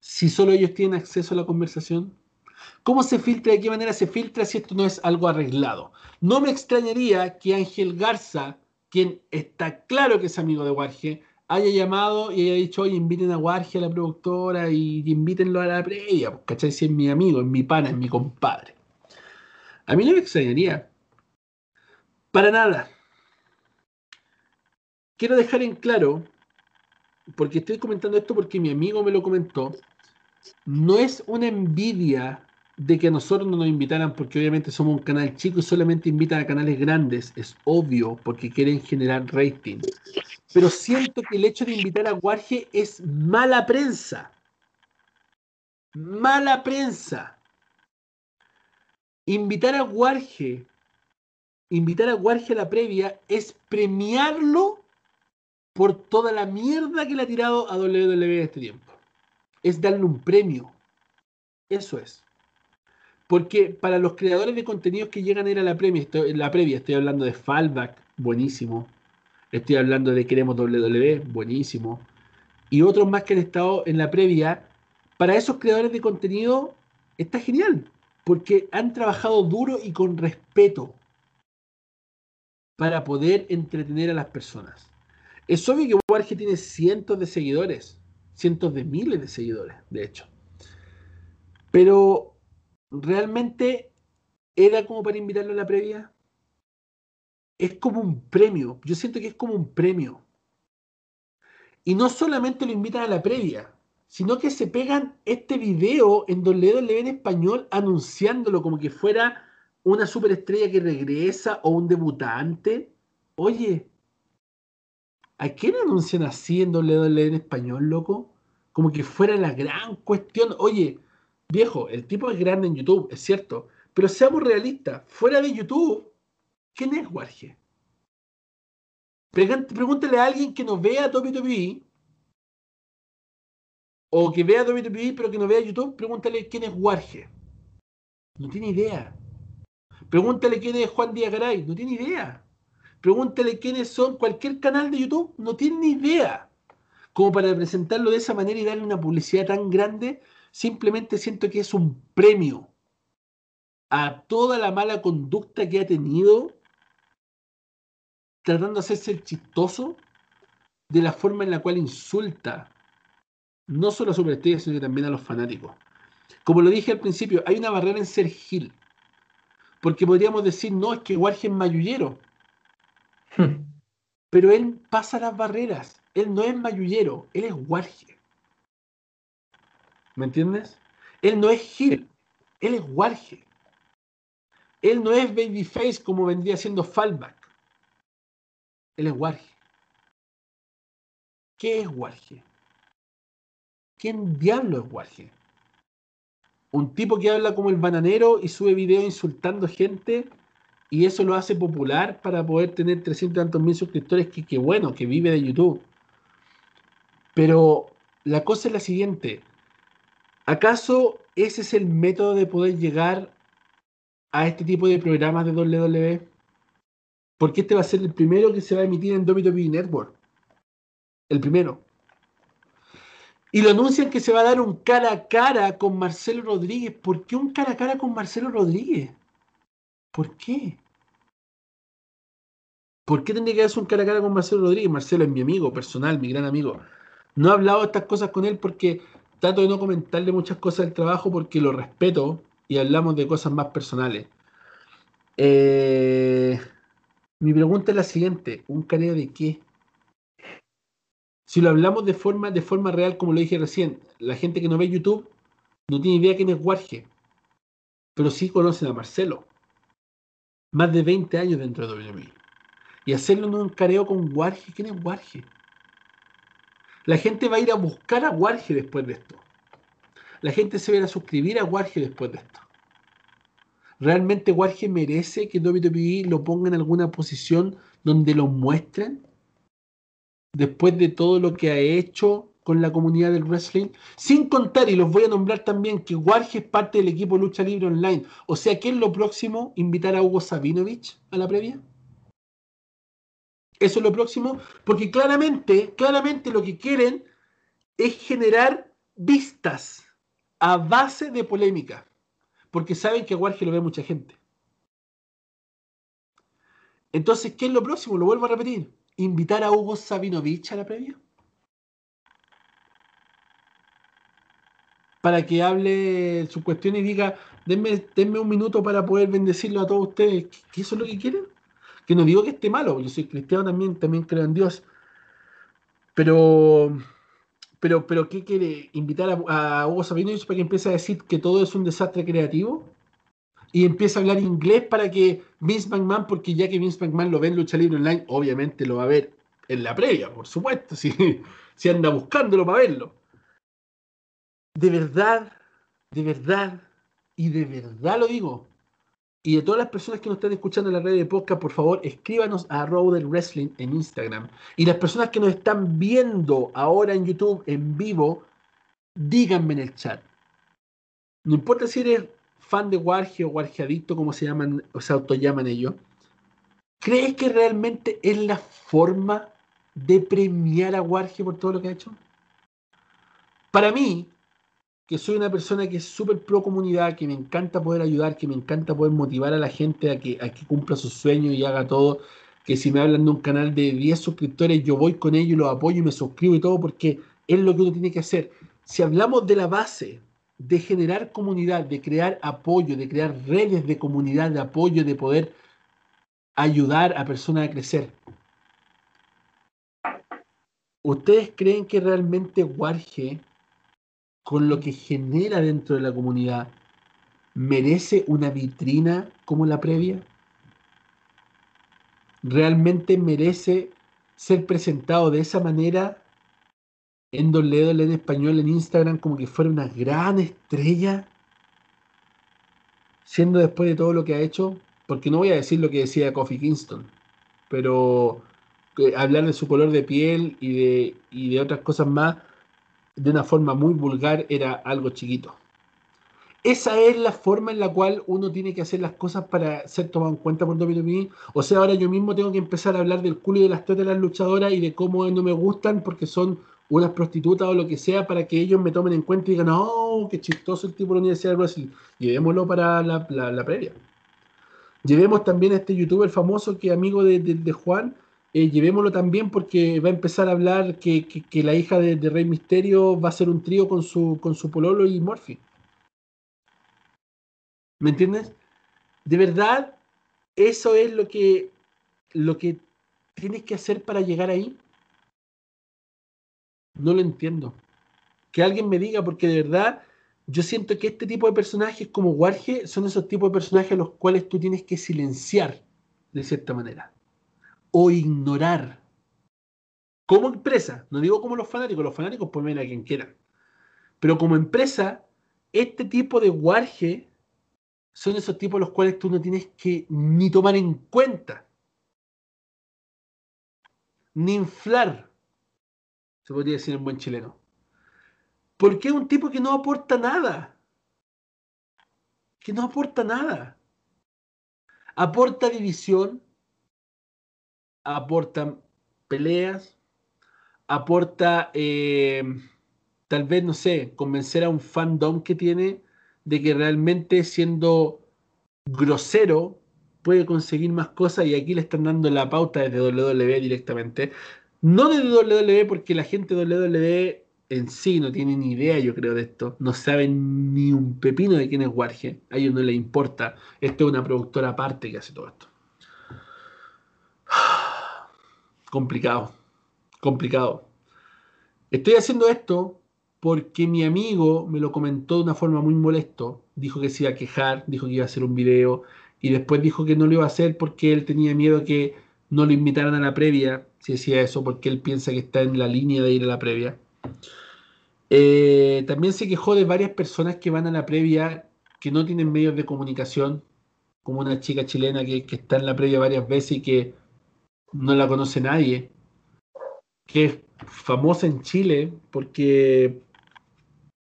si solo ellos tienen acceso a la conversación? ¿Cómo se filtra? ¿De qué manera se filtra si esto no es algo arreglado? No me extrañaría que Ángel Garza quien está claro que es amigo de Warge, haya llamado y haya dicho, oye, inviten a Warge a la productora y, invítenlo a la previa, pues, ¿cachai? Si es mi amigo, es mi pana, es mi compadre. A mí no me extrañaría. Para nada. Quiero dejar en claro, porque estoy comentando esto porque mi amigo me lo comentó, no es una envidia de que a nosotros no nos invitaran porque obviamente somos un canal chico y solamente invitan a canales grandes, es obvio, porque quieren generar rating. Pero siento que el hecho de invitar a Warge es mala prensa. Mala prensa. Invitar a Warge, invitar a Warge a la previa es premiarlo por toda la mierda que le ha tirado a WWE este tiempo. Es darle un premio. Eso es. Porque para los creadores de contenidos que llegan a ir a la, previa, estoy, la previa, estoy hablando de Fallback, buenísimo. Estoy hablando de Queremos WWE, buenísimo. Y otros más que han estado en la previa. Para esos creadores de contenido está genial. Porque han trabajado duro y con respeto para poder entretener a las personas. Es obvio que Warge tiene cientos de seguidores, cientos de miles de seguidores, de hecho. Pero ¿realmente era como para invitarlo a la previa? Es como un premio. Yo siento que es como un premio. Y no solamente lo invitan a la previa, sino que se pegan este video en WWE en español anunciándolo como que fuera una superestrella que regresa o un debutante. Oye, ¿a quién anuncian así en WWE en español, loco? Como que fuera la gran cuestión. Oye, Viejo, el tipo es grande en YouTube, es cierto. Pero seamos realistas, fuera de YouTube, ¿quién es Warge? Pregúntele a alguien que no vea WWE o que vea WWE pero que no vea YouTube, pregúntale quién es Warge. No tiene idea. Pregúntale quién es Juan Díaz Garay, no tiene idea. Pregúntale quiénes son cualquier canal de YouTube, no tiene ni idea. Como para presentarlo de esa manera y darle una publicidad tan grande Simplemente siento que es un premio a toda la mala conducta que ha tenido tratando de hacerse el chistoso de la forma en la cual insulta no solo a Superestrella, sino también a los fanáticos. Como lo dije al principio, hay una barrera en ser Gil. Porque podríamos decir, no, es que Warge es mayullero. Pero él pasa las barreras. Él no es mayullero, él es Warge. ¿Me entiendes? Él no es Gil, él es Warge. Él no es Babyface como vendría siendo Fallback. Él es Warge. ¿Qué es Warge? ¿Quién diablo es Warge? Un tipo que habla como el bananero y sube videos insultando gente y eso lo hace popular para poder tener 300 tantos mil suscriptores que, que bueno, que vive de YouTube. Pero la cosa es la siguiente. ¿Acaso ese es el método de poder llegar a este tipo de programas de WWE? Porque este va a ser el primero que se va a emitir en WWE Network. El primero. Y lo anuncian que se va a dar un cara a cara con Marcelo Rodríguez. ¿Por qué un cara a cara con Marcelo Rodríguez? ¿Por qué? ¿Por qué tendría que darse un cara a cara con Marcelo Rodríguez? Marcelo es mi amigo personal, mi gran amigo. No he hablado estas cosas con él porque trato de no comentarle muchas cosas del trabajo porque lo respeto y hablamos de cosas más personales. Eh, mi pregunta es la siguiente: ¿un careo de qué? Si lo hablamos de forma, de forma real, como lo dije recién, la gente que no ve YouTube no tiene idea quién es Warge, pero sí conocen a Marcelo. Más de 20 años dentro de WWE. Y hacerlo en un careo con Warge, ¿quién es Warge? La gente va a ir a buscar a Warge después de esto. La gente se va a suscribir a Warge después de esto. ¿Realmente Warge merece que WWE lo ponga en alguna posición donde lo muestren? Después de todo lo que ha hecho con la comunidad del wrestling. Sin contar, y los voy a nombrar también, que Warge es parte del equipo Lucha Libre Online. O sea, ¿qué es lo próximo? ¿Invitar a Hugo Sabinovich a la previa? Eso es lo próximo, porque claramente, claramente lo que quieren es generar vistas a base de polémica, porque saben que a Warge lo ve mucha gente. Entonces, ¿qué es lo próximo? Lo vuelvo a repetir. Invitar a Hugo Sabinovich a la previa. Para que hable su cuestión y diga, denme, denme un minuto para poder bendecirlo a todos ustedes. ¿Qué eso es lo que quieren? Que no digo que esté malo, yo soy cristiano también, también creo en Dios. Pero, pero, pero ¿qué quiere? ¿Invitar a, a Hugo Sabinovich para que empiece a decir que todo es un desastre creativo? Y empieza a hablar inglés para que Vince McMahon, porque ya que Vince McMahon lo ve en Lucha Libre Online, obviamente lo va a ver en la previa, por supuesto, <laughs> si, si anda buscándolo para verlo. De verdad, de verdad, y de verdad lo digo, y de todas las personas que nos están escuchando en la red de podcast, por favor, escríbanos a Road Wrestling en Instagram. Y las personas que nos están viendo ahora en YouTube en vivo, díganme en el chat. No importa si eres fan de Warge o Warge Adicto, como se llaman, o se autollaman ellos. ¿Crees que realmente es la forma de premiar a Warge por todo lo que ha hecho? Para mí, que soy una persona que es súper pro comunidad, que me encanta poder ayudar, que me encanta poder motivar a la gente a que, a que cumpla sus sueños y haga todo, que si me hablan de un canal de 10 suscriptores, yo voy con ellos, los apoyo y me suscribo y todo, porque es lo que uno tiene que hacer. Si hablamos de la base, de generar comunidad, de crear apoyo, de crear redes de comunidad, de apoyo, de poder ayudar a personas a crecer. ¿Ustedes creen que realmente Warge con lo que genera dentro de la comunidad, merece una vitrina como la previa? ¿Realmente merece ser presentado de esa manera en WWE en español en Instagram como que fuera una gran estrella? Siendo después de todo lo que ha hecho, porque no voy a decir lo que decía Kofi Kingston, pero eh, hablar de su color de piel y de, y de otras cosas más, de una forma muy vulgar era algo chiquito. Esa es la forma en la cual uno tiene que hacer las cosas para ser tomado en cuenta por WWE. O sea, ahora yo mismo tengo que empezar a hablar del culo y de las tetas de las luchadoras y de cómo no me gustan porque son unas prostitutas o lo que sea para que ellos me tomen en cuenta y digan, oh, qué chistoso el tipo de la Universidad de Brasil. Llevémoslo para la, la, previa. Llevemos también a este youtuber famoso que amigo de, de Juan, eh, llevémoslo también porque va a empezar a hablar que, la hija de, Rey Misterio va a ser un trío con su, con su pololo y Morphy. ¿Me entiendes? De verdad, eso es lo que, lo que tienes que hacer para llegar ahí. No lo entiendo. Que alguien me diga, porque de verdad yo siento que este tipo de personajes como Warge son esos tipos de personajes a los cuales tú tienes que silenciar de cierta manera o ignorar. Como empresa, no digo como los fanáticos, los fanáticos pueden ver a quien quieran, pero como empresa, este tipo de Warge son esos tipos los cuales tú no tienes que ni tomar en cuenta, ni inflar, se podría decir en buen chileno. Porque es un tipo que no aporta nada. Que no aporta nada. Aporta división, aporta peleas, aporta eh, tal vez, no sé, convencer a un fandom que tiene de que realmente siendo grosero puede conseguir más cosas y aquí le están dando la pauta desde WWE directamente. No desde WWE porque la gente de WWE en sí no tienen ni idea, yo creo, de esto. No saben ni un pepino de quién es Warge. A ellos no les importa. Esto es una productora aparte que hace todo esto. Complicado. Complicado. Estoy haciendo esto porque mi amigo me lo comentó de una forma muy molesto. Dijo que se iba a quejar, dijo que iba a hacer un video y después dijo que no lo iba a hacer porque él tenía miedo que no lo invitaran a la previa, si decía eso, porque él piensa que está en la línea de ir a la previa. Eh, también se quejó de varias personas que van a la previa que no tienen medios de comunicación, como una chica chilena que, está en la previa varias veces y que no la conoce nadie, que es famosa en Chile porque,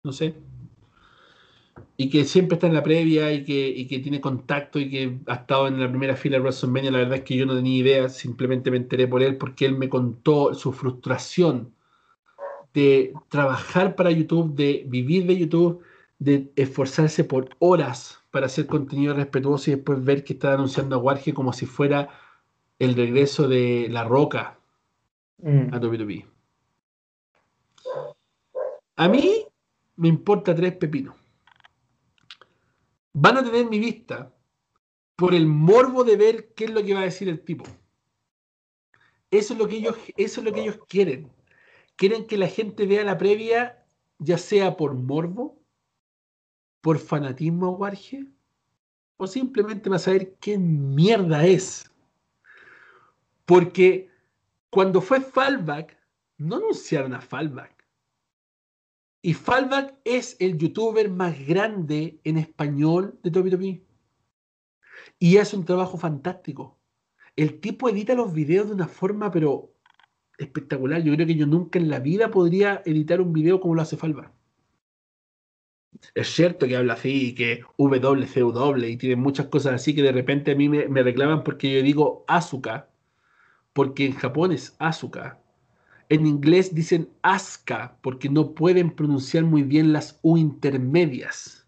no sé, y que siempre está en la previa y que, y que tiene contacto y que ha estado en la primera fila de WrestleMania, la verdad es que yo no tenía idea, simplemente me enteré por él porque él me contó su frustración de trabajar para YouTube, de vivir de YouTube, de esforzarse por horas para hacer contenido respetuoso y después ver que está anunciando a Warge como si fuera el regreso de La Roca mm. a WWE. A mí me importa tres pepinos. Van a tener mi vista por el morbo de ver qué es lo que va a decir el tipo. Eso es lo que ellos, eso es lo que ellos quieren. ¿Quieren que la gente vea la previa, ya sea por morbo, por fanatismo a Warge, o simplemente para saber qué mierda es? Porque cuando fue Fallback, no anunciaron a Fallback. Y Fallback es el youtuber más grande en español de WWE. Y hace un trabajo fantástico. El tipo edita los videos de una forma, pero espectacular. Yo creo que yo nunca en la vida podría editar un video como lo hace Falva. Es cierto que habla así, que WCW y tiene muchas cosas así que de repente a mí me, reclaman porque yo digo Asuka, porque en Japón es Asuka. En inglés dicen Asuka porque no pueden pronunciar muy bien las U intermedias.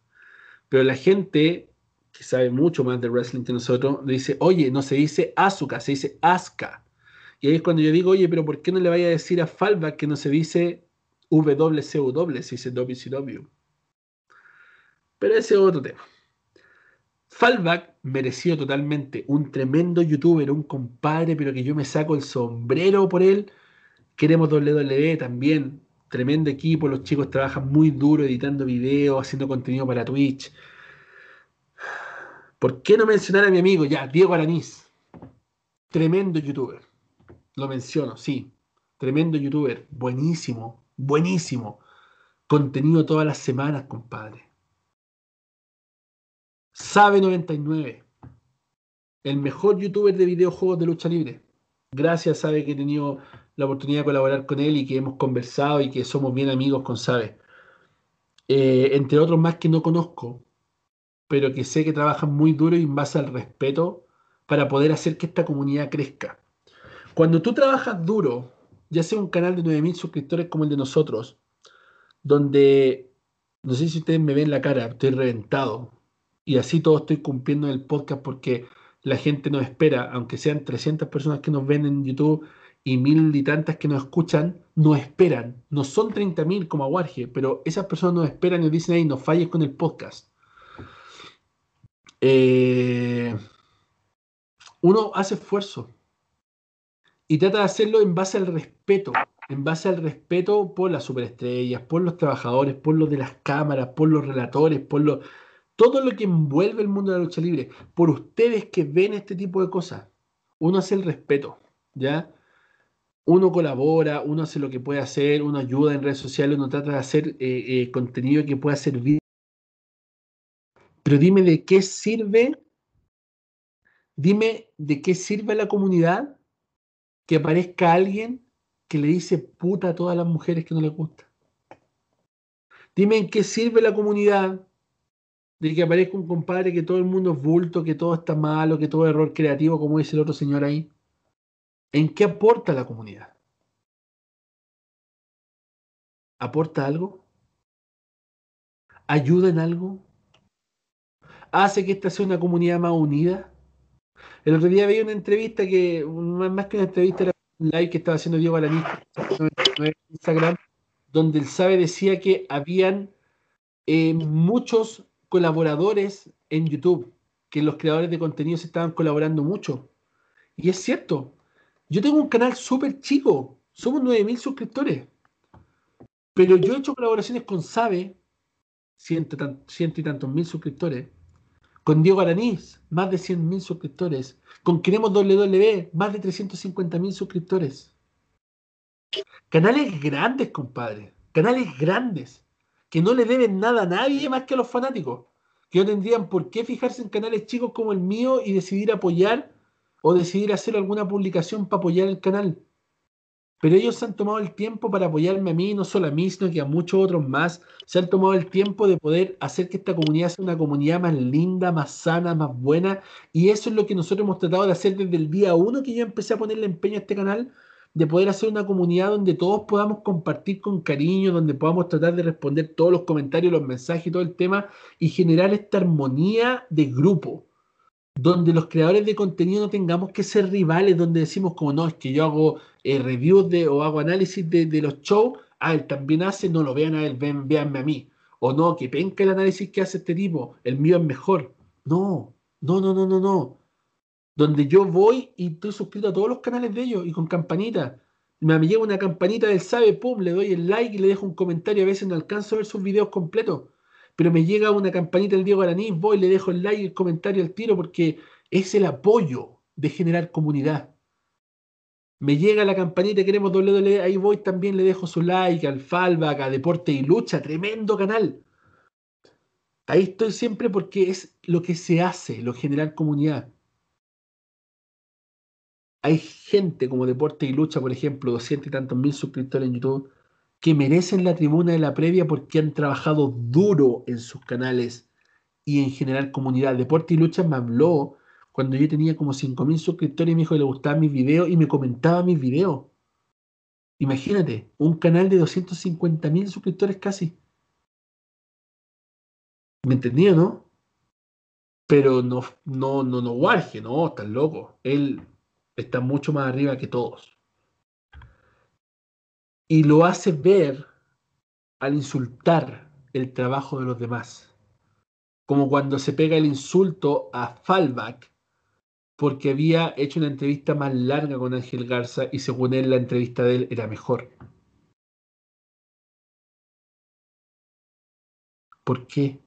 Pero la gente que sabe mucho más de wrestling que nosotros dice, oye, no se dice Asuka, se dice Asuka. Y ahí es cuando yo digo, oye, pero ¿por qué no le vaya a decir a Falva que no se dice WCW, se dice WCW? Pero ese es otro tema. Fallback mereció totalmente un tremendo youtuber, un compadre, pero que yo me saco el sombrero por él. Queremos WWE también, tremendo equipo, los chicos trabajan muy duro editando videos, haciendo contenido para Twitch. ¿Por qué no mencionar a mi amigo ya, Diego Aranís? Tremendo youtuber. Lo menciono, sí. Tremendo youtuber. Buenísimo. Buenísimo. Contenido todas las semanas, compadre. Sabe 99. El mejor youtuber de videojuegos de lucha libre. Gracias, sabe que he tenido la oportunidad de colaborar con él y que hemos conversado y que somos bien amigos con Sabe. Eh, entre otros más que no conozco, pero que sé que trabajan muy duro y en base al respeto para poder hacer que esta comunidad crezca. Cuando tú trabajas duro, ya sea un canal de 9000 suscriptores como el de nosotros, donde no sé si ustedes me ven la cara, estoy reventado. Y así todo estoy cumpliendo en el podcast porque la gente nos espera, aunque sean 300 personas que nos ven en YouTube y mil y tantas que nos escuchan, nos esperan. No son 30.000 como Aguarje, pero esas personas nos esperan y dicen, ahí, no falles con el podcast. eh, uno hace esfuerzo y trata de hacerlo en base al respeto, en base al respeto por las superestrellas, por los trabajadores, por los de las cámaras, por los relatores, por lo, todo lo que envuelve el mundo de la lucha libre, por ustedes que ven este tipo de cosas. Uno hace el respeto, ¿ya? Uno colabora, uno hace lo que puede hacer, uno ayuda en redes sociales, uno trata de hacer eh, eh, contenido que pueda servir pero dime de qué sirve, dime de qué sirve la comunidad que aparezca alguien que le dice puta a todas las mujeres que no les gusta. Dime en qué sirve la comunidad de que aparezca un compadre que todo el mundo es bulto, que todo está malo, que todo es error creativo, como dice el otro señor ahí. ¿En qué aporta la comunidad? ¿Aporta algo? ¿Ayuda en algo? hace que esta sea una comunidad más unida. El otro día veía una entrevista que, más que una entrevista, era un live que estaba haciendo Diego Alaní en Instagram, donde el sabe decía que habían eh, muchos colaboradores en YouTube, que los creadores de contenidos estaban colaborando mucho. Y es cierto, yo tengo un canal súper chico, somos 9.000 suscriptores, pero yo he hecho colaboraciones con Sabe, ciento, ciento y tantos mil suscriptores, con Diego Aranís, más de 100.000 suscriptores. Con Queremos WWE, más de 350.000 suscriptores. Canales grandes, compadre. Canales grandes. Que no le deben nada a nadie más que a los fanáticos. Que no tendrían por qué fijarse en canales chicos como el mío y decidir apoyar o decidir hacer alguna publicación para apoyar el canal. Pero ellos se han tomado el tiempo para apoyarme a mí, no solo a mí, sino que a muchos otros más. Se han tomado el tiempo de poder hacer que esta comunidad sea una comunidad más linda, más sana, más buena. Y eso es lo que nosotros hemos tratado de hacer desde el día uno que yo empecé a ponerle empeño a este canal, de poder hacer una comunidad donde todos podamos compartir con cariño, donde podamos tratar de responder todos los comentarios, los mensajes y todo el tema, y generar esta armonía de grupo donde los creadores de contenido no tengamos que ser rivales, donde decimos como no, es que yo hago eh, reviews de, o hago análisis de, los shows, ah, él también hace, no lo vean a él, ven, véanme a mí. O no, que penca el análisis que hace este tipo, el mío es mejor. No, no, no, no, no, no. Donde yo voy y estoy suscrito a todos los canales de ellos y con campanita. Me, llega una campanita del sabe, pum, le doy el like y le dejo un comentario. A veces no alcanzo a ver sus videos completos pero me llega una campanita del Diego Araní, voy, le dejo el like y el comentario al tiro porque es el apoyo de generar comunidad. Me llega la campanita, queremos WWE, ahí voy también, le dejo su like al a Deporte y Lucha, tremendo canal. Ahí estoy siempre porque es lo que se hace, lo generar comunidad. Hay gente como Deporte y Lucha, por ejemplo, 200 y tantos mil suscriptores en YouTube, que merecen la tribuna de la previa porque han trabajado duro en sus canales y en general comunidad. Deporte y Lucha me habló cuando yo tenía como 5.000 suscriptores y me dijo que le gustaban mis videos y me comentaba mis videos. Imagínate, un canal de 250.000 suscriptores casi. ¿Me entendió, no? Pero no, no, no, no, no, está loco. Él está mucho más arriba que todos y lo hace ver al insultar el trabajo de los demás. Como cuando se pega el insulto a Fallback porque había hecho una entrevista más larga con Ángel Garza y según él la entrevista de él era mejor. ¿Por qué?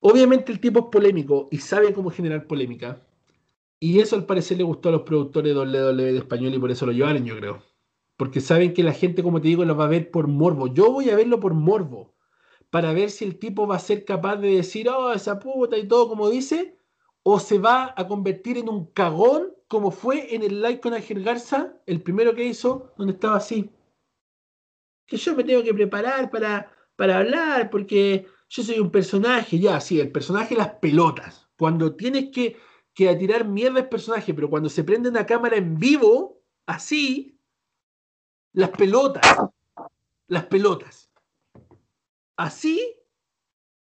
Obviamente el tipo es polémico y sabe cómo generar polémica. Y eso al parecer le gustó a los productores de WWE de español y por eso lo llevaron, yo creo. Porque saben que la gente, como te digo, lo va a ver por morbo. Yo voy a verlo por morbo. Para ver si el tipo va a ser capaz de decir, oh, esa puta y todo como dice. O se va a convertir en un cagón, como fue en el live con Ángel Garza, el primero que hizo, donde estaba así. Que yo me tengo que preparar para, para hablar, porque yo soy un personaje. Ya, sí, el personaje las pelotas. Cuando tienes que, que tirar mierda al personaje, pero cuando se prende una cámara en vivo, así, las pelotas. Las pelotas. Así,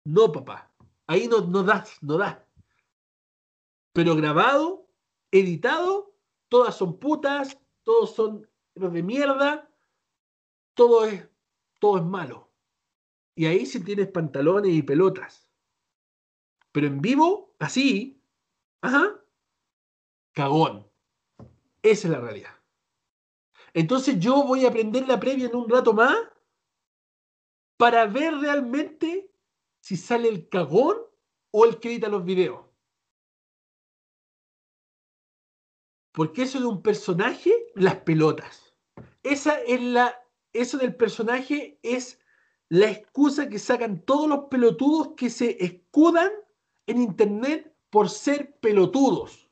no, papá. Ahí no, no das, no da. Pero grabado, editado, todas son putas, todos son de mierda, todo es, todo es malo. Y ahí sí tienes pantalones y pelotas. Pero en vivo, así, ajá, cagón. Esa es la realidad. Entonces yo voy a aprender la previa en un rato más para ver realmente si sale el cagón o el que edita los videos. Porque eso de un personaje, las pelotas. Esa es la, eso del personaje es la excusa que sacan todos los pelotudos que se escudan en internet por ser pelotudos.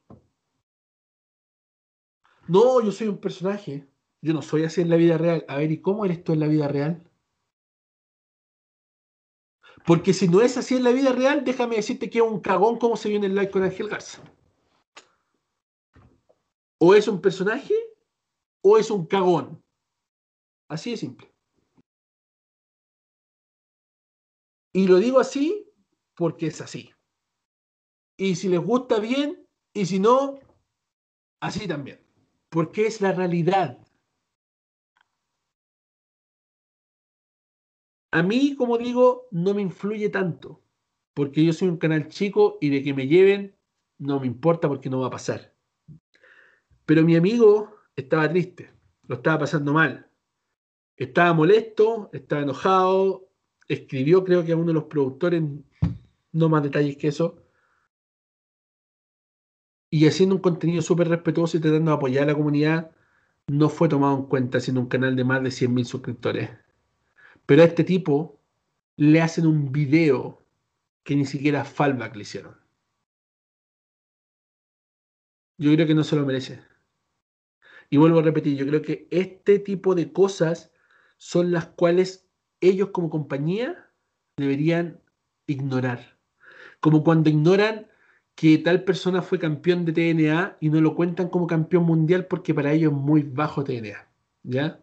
No, yo soy un personaje. Yo no soy así en la vida real. A ver, ¿y cómo eres tú en la vida real? Porque si no es así en la vida real, déjame decirte que es un cagón como se vio en el live con Ángel Garza. O es un personaje o es un cagón. Así de simple. Y lo digo así porque es así. Y si les gusta bien, y si no, así también. Porque es la realidad. A mí, como digo, no me influye tanto, porque yo soy un canal chico y de que me lleven no me importa porque no va a pasar. Pero mi amigo estaba triste, lo estaba pasando mal, estaba molesto, estaba enojado, escribió creo que a uno de los productores, no más detalles que eso, y haciendo un contenido súper respetuoso y tratando de apoyar a la comunidad, no fue tomado en cuenta siendo un canal de más de 100.000 suscriptores. Pero a este tipo le hacen un video que ni siquiera Fallback le hicieron. Yo creo que no se lo merece. Y vuelvo a repetir, yo creo que este tipo de cosas son las cuales ellos como compañía deberían ignorar. Como cuando ignoran que tal persona fue campeón de TNA y no lo cuentan como campeón mundial porque para ellos es muy bajo TNA. ¿Ya?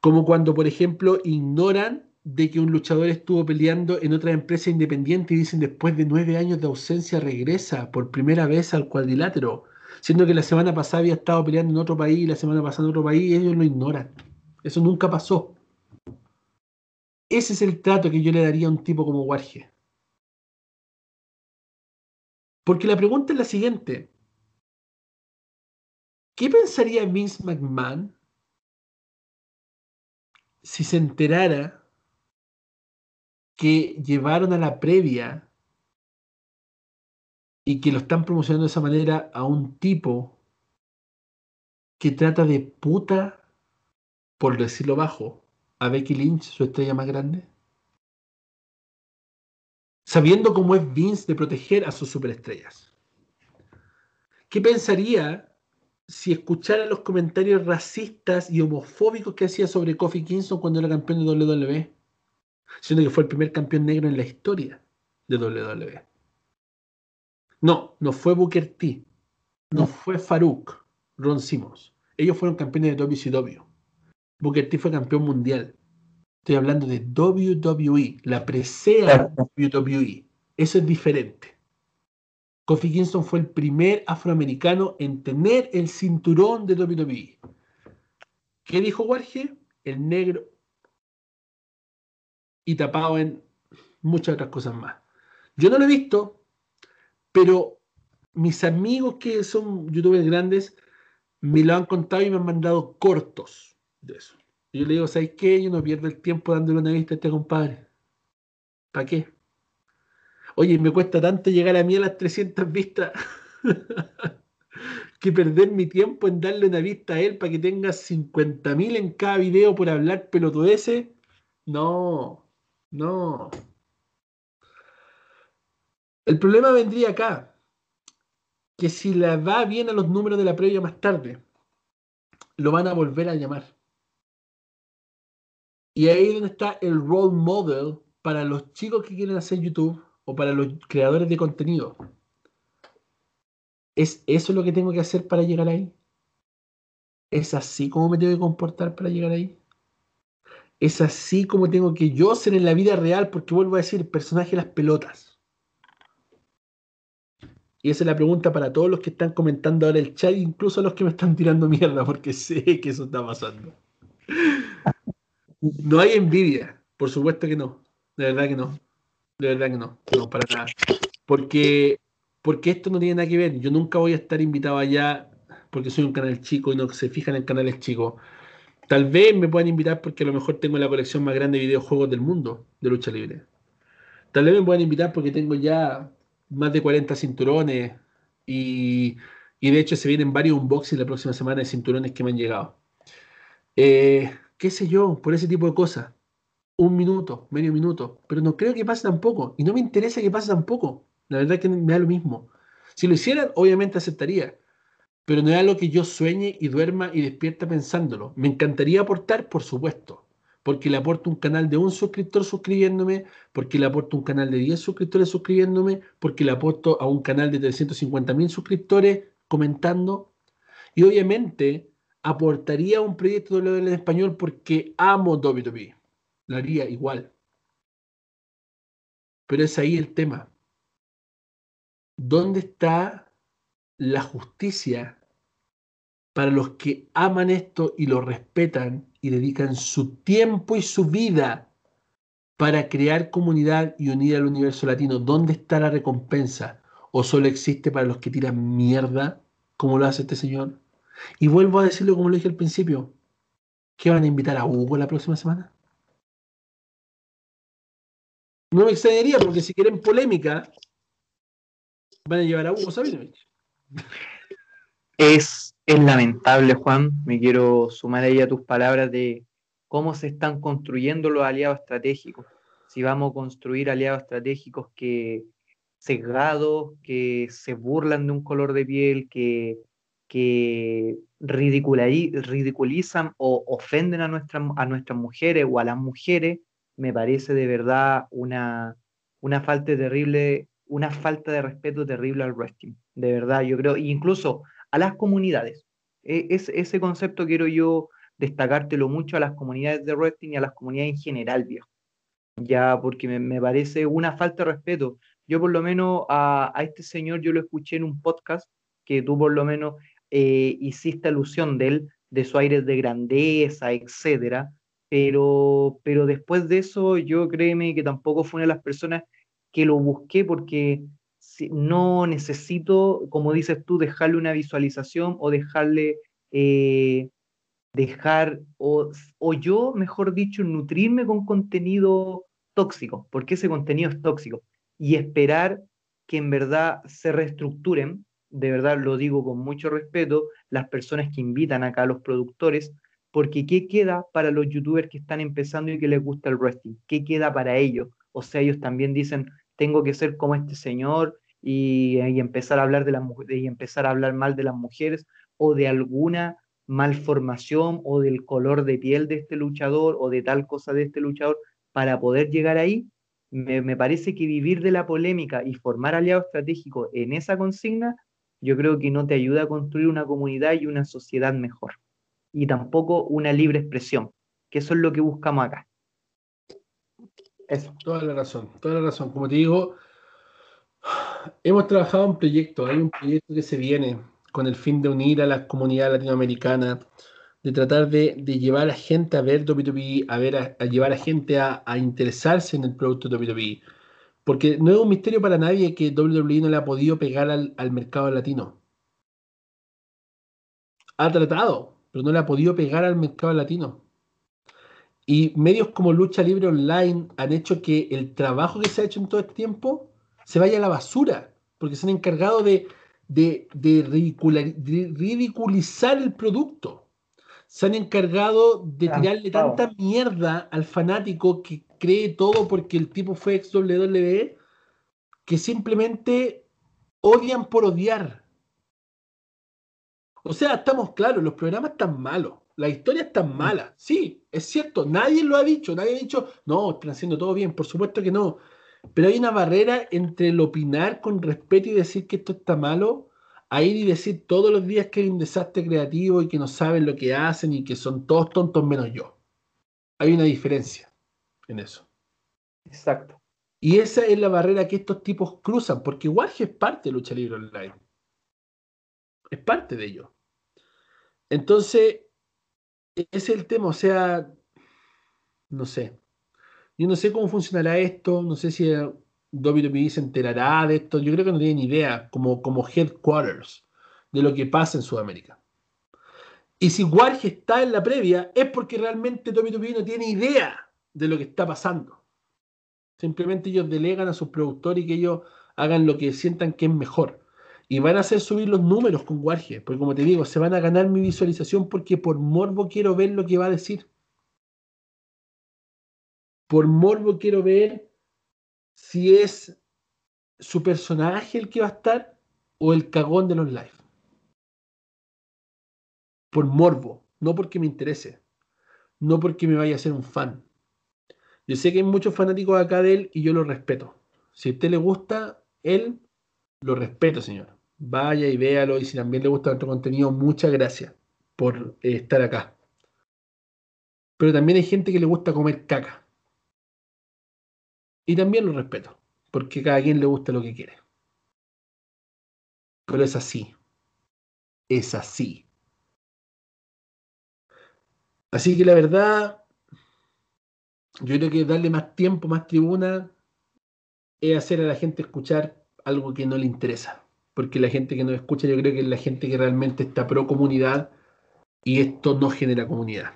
Como cuando, por ejemplo, ignoran de que un luchador estuvo peleando en otra empresa independiente y dicen después de nueve años de ausencia regresa por primera vez al cuadrilátero, siendo que la semana pasada había estado peleando en otro país y la semana pasada en otro país y ellos lo ignoran. Eso nunca pasó. Ese es el trato que yo le daría a un tipo como Warge. Porque la pregunta es la siguiente. ¿Qué pensaría Vince McMahon si se enterara que llevaron a la previa y que lo están promocionando de esa manera a un tipo que trata de puta, por decirlo bajo, a Becky Lynch, su estrella más grande? Sabiendo cómo es Vince de proteger a sus superestrellas. ¿Qué pensaría si escuchara los comentarios racistas y homofóbicos que hacía sobre Kofi Kingston cuando era campeón de WWE? Siendo que fue el primer campeón negro en la historia de WWE. No, no fue Booker T. No fue Farouk, Ron Simmons. Ellos fueron campeones de WCW. Booker T fue campeón mundial. Estoy hablando de WWE, la presea WWE. Eso es diferente. Kofi Kingston fue el primer afroamericano en tener el cinturón de WWE. ¿Qué dijo Warge? El negro y tapado en muchas otras cosas más. Yo no lo he visto, pero mis amigos que son youtubers grandes me lo han contado y me han mandado cortos de eso. Yo le digo, ¿sabes qué? Yo no pierdo el tiempo dándole una vista a este compadre. ¿Para qué? Oye, me cuesta tanto llegar a mí a las 300 vistas <laughs> que perder mi tiempo en darle una vista a él para que tenga 50.000 en cada video por hablar pelotudeces. No, no. El problema vendría acá, que si le va bien a los números de la previa más tarde, lo van a volver a llamar. Y ahí es donde está el role model para los chicos que quieren hacer YouTube o para los creadores de contenido. ¿Es eso lo que tengo que hacer para llegar ahí? ¿Es así como me tengo que comportar para llegar ahí? ¿Es así como tengo que yo ser en la vida real? Porque vuelvo a decir, personaje las pelotas. Y esa es la pregunta para todos los que están comentando ahora el chat, incluso los que me están tirando mierda, porque sé que eso está pasando. No hay envidia, por supuesto que no. De verdad que no. De verdad que no. No, para nada. Porque, porque esto no tiene nada que ver. Yo nunca voy a estar invitado allá porque soy un canal chico y no se fijan en canales chicos. Tal vez me puedan invitar porque a lo mejor tengo la colección más grande de videojuegos del mundo de lucha libre. Tal vez me puedan invitar porque tengo ya más de 40 cinturones y, de hecho se vienen varios unboxings la próxima semana de cinturones que me han llegado. Eh, qué sé yo, por ese tipo de cosas. Un minuto, medio minuto. Pero no creo que pase tampoco. Y no me interesa que pase tampoco. La verdad es que me da lo mismo. Si lo hicieran, obviamente aceptaría pero no es algo que yo sueñe y duerma y despierta pensándolo. Me encantaría aportar, por supuesto, porque le aporto un canal de un suscriptor suscribiéndome, porque le aporto un canal de 10 suscriptores suscribiéndome, porque le aporto a un canal de 350 mil suscriptores comentando. Y obviamente aportaría un proyecto de en español porque amo WWE. Lo haría igual. Pero es ahí el tema. ¿Dónde está la justicia para los que aman esto y lo respetan y dedican su tiempo y su vida para crear comunidad y unir al universo latino, ¿dónde está la recompensa? ¿O solo existe para los que tiran mierda, como lo hace este señor? Y vuelvo a decirlo como lo dije al principio. ¿Qué van a invitar a Hugo la próxima semana? No me extrañaría porque si quieren polémica, van a llevar a Hugo Sabinovich. Es es lamentable, Juan, me quiero sumar ahí a tus palabras de cómo se están construyendo los aliados estratégicos. Si vamos a construir aliados estratégicos que sesgados, que se burlan de un color de piel, que, que ridiculizan o ofenden a, a nuestras mujeres o a las mujeres, me parece de verdad una, una falta terrible, una falta de respeto terrible al wrestling. De verdad, yo creo, incluso a las comunidades. E, es, ese concepto quiero yo destacártelo mucho a las comunidades de wrestling y a las comunidades en general, viejo. Ya, porque me, parece una falta de respeto. Yo por lo menos a, este señor yo lo escuché en un podcast que tú por lo menos eh, hiciste alusión de él, de su aire de grandeza, etcétera. Pero, pero después de eso, yo créeme que tampoco fue una de las personas que lo busqué porque no necesito, como dices tú, dejarle una visualización o dejarle, eh, dejar, o, yo, mejor dicho, nutrirme con contenido tóxico, porque ese contenido es tóxico, y esperar que en verdad se reestructuren, de verdad lo digo con mucho respeto, las personas que invitan acá a los productores, porque ¿qué queda para los youtubers que están empezando y que les gusta el wrestling? ¿Qué queda para ellos? O sea, ellos también dicen, tengo que ser como este señor y, empezar a hablar de las y empezar a hablar mal de las mujeres o de alguna malformación o del color de piel de este luchador o de tal cosa de este luchador para poder llegar ahí, me, me parece que vivir de la polémica y formar aliados estratégicos en esa consigna, yo creo que no te ayuda a construir una comunidad y una sociedad mejor. Y tampoco una libre expresión, que eso es lo que buscamos acá. Eso. Toda la razón, toda la razón. Como te digo, hemos trabajado en proyectos. Hay un proyecto que se viene con el fin de unir a la comunidad latinoamericana, de tratar de, llevar a gente a ver WWE, a, ver a, llevar a gente a, interesarse en el producto WWE. Porque no es un misterio para nadie que WWE no le ha podido pegar al, al mercado latino. Ha tratado, pero no le ha podido pegar al mercado latino. Y medios como Lucha Libre Online han hecho que el trabajo que se ha hecho en todo este tiempo se vaya a la basura, porque se han encargado de, de, ridiculizar el producto. Se han encargado de tirarle tanta mierda al fanático que cree todo porque el tipo fue ex WWE, que simplemente odian por odiar. O sea, estamos claros, los programas están malos la historia es tan mala. Sí, es cierto, nadie lo ha dicho, nadie ha dicho, no, están haciendo todo bien, por supuesto que no. Pero hay una barrera entre el opinar con respeto y decir que esto está malo, a ir y decir todos los días que hay un desastre creativo y que no saben lo que hacen y que son todos tontos menos yo. Hay una diferencia en eso. Exacto. Y esa es la barrera que estos tipos cruzan, porque Warge es parte de Lucha Libre Online. Es parte de ello. Entonces, es el tema, o sea, no sé. Yo no sé cómo funcionará esto, no sé si WWE se enterará de esto. Yo creo que no tienen idea, como, como headquarters, de lo que pasa en Sudamérica. Y si Warge está en la previa, es porque realmente WWE no tiene idea de lo que está pasando. Simplemente ellos delegan a sus productores y que ellos hagan lo que sientan que es mejor. Y van a hacer subir los números con Warge, porque como te digo, se van a ganar mi visualización porque por morbo quiero ver lo que va a decir. Por morbo quiero ver si es su personaje el que va a estar o el cagón de los live. Por morbo, no porque me interese, no porque me vaya a ser un fan. Yo sé que hay muchos fanáticos acá de él y yo lo respeto. Si a usted le gusta él, lo respeto, señor. Vaya y véalo. Y si también le gusta nuestro contenido, muchas gracias por eh, estar acá. Pero también hay gente que le gusta comer caca. Y también lo respeto, porque cada quien le gusta lo que quiere. Pero es así. Es así. Así que la verdad, yo creo que darle más tiempo, más tribuna, es hacer a la gente escuchar algo que no le interesa. Porque la gente que no escucha, yo creo que es la gente que realmente está pro comunidad y esto no genera comunidad.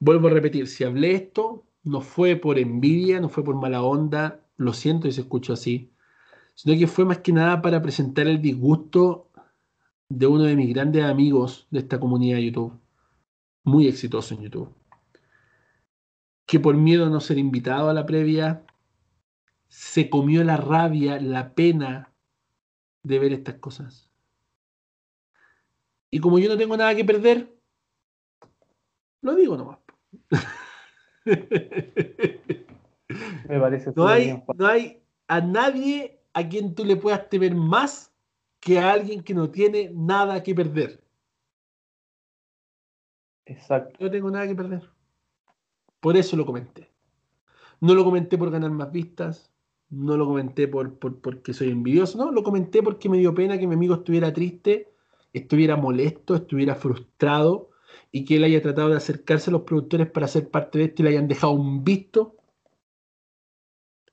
Vuelvo a repetir, si hablé esto, no fue por envidia, no fue por mala onda, lo siento y se escuchó así, sino que fue más que nada para presentar el disgusto de uno de mis grandes amigos de esta comunidad de YouTube, muy exitoso en YouTube, que por miedo a no ser invitado a la previa, se comió la rabia, la pena de ver estas cosas. Y como yo no tengo nada que perder, lo digo nomás. <laughs> Me parece no hay, no hay a nadie a quien tú le puedas temer más que a alguien que no tiene nada que perder. Exacto. No tengo nada que perder. Por eso lo comenté. No lo comenté por ganar más vistas. No lo comenté por, por, porque soy envidioso. No, lo comenté porque me dio pena que mi amigo estuviera triste, estuviera molesto, estuviera frustrado y que él haya tratado de acercarse a los productores para ser parte de esto y le hayan dejado un visto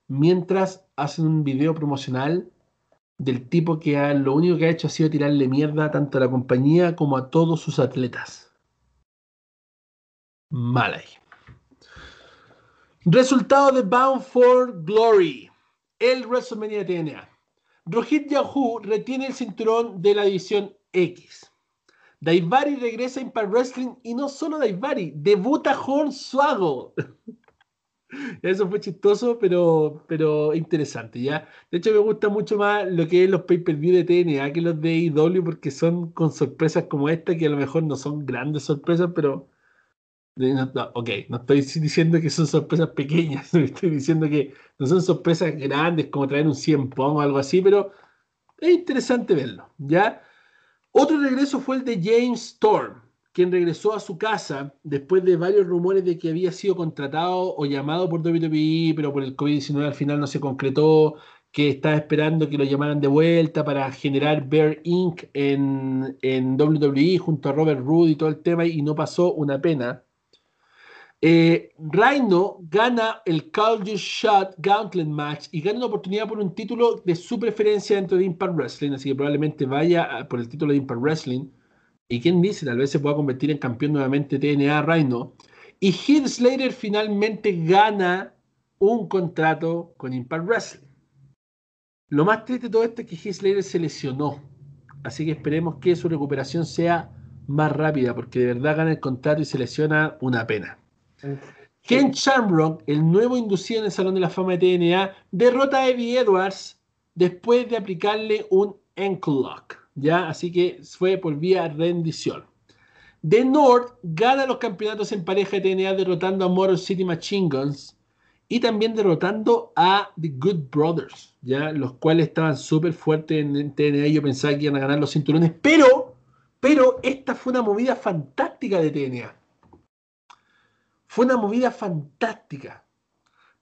mientras hacen un video promocional del tipo que lo único que ha hecho ha sido tirarle mierda tanto a la compañía como a todos sus atletas. Mal. Resultado de Bound for Glory. El WrestleMania de TNA. Rohit Yahoo retiene el cinturón de la división X. Daivari regresa a Impact Wrestling y no solo Daivari, debuta Hornswaggle. <laughs> Eso fue chistoso, pero, pero interesante, ¿ya? De hecho, me gusta mucho más lo que es los pay-per-view de TNA que los de IW porque son con sorpresas como esta, que a lo mejor no son grandes sorpresas, pero... No, ok, no estoy diciendo que son sorpresas pequeñas, <laughs> estoy diciendo que no son sorpresas grandes como traer un 100 Pong o algo así, pero es interesante verlo, ¿ya? Otro regreso fue el de James Storm, quien regresó a su casa después de varios rumores de que había sido contratado o llamado por WWE, pero por el COVID-19 al final no se concretó, que estaba esperando que lo llamaran de vuelta para generar Bear Inc. en, en WWE junto a Robert Roode y todo el tema, y no pasó una pena. Eh, Rhino gana el You Shot Gauntlet Match y gana una oportunidad por un título de su preferencia dentro de Impact Wrestling, así que probablemente vaya por el título de Impact Wrestling. Y quién dice, tal vez se pueda convertir en campeón nuevamente TNA Rhino. Y Heath Slater finalmente gana un contrato con Impact Wrestling. Lo más triste de todo esto es que Heath Slater se lesionó. Así que esperemos que su recuperación sea más rápida, porque de verdad gana el contrato y se lesiona una pena. Ken Shamrock, el nuevo inducido en el Salón de la Fama de TNA, derrota a Eddie Edwards después de aplicarle un ankle lock. ¿ya? Así que fue por vía rendición. The North gana los campeonatos en pareja de TNA derrotando a Motor City Machine Guns y también derrotando a The Good Brothers, ¿ya? los cuales estaban súper fuertes en TNA. Yo pensaba que iban a ganar los cinturones, pero, pero esta fue una movida fantástica de TNA. Fue una movida fantástica.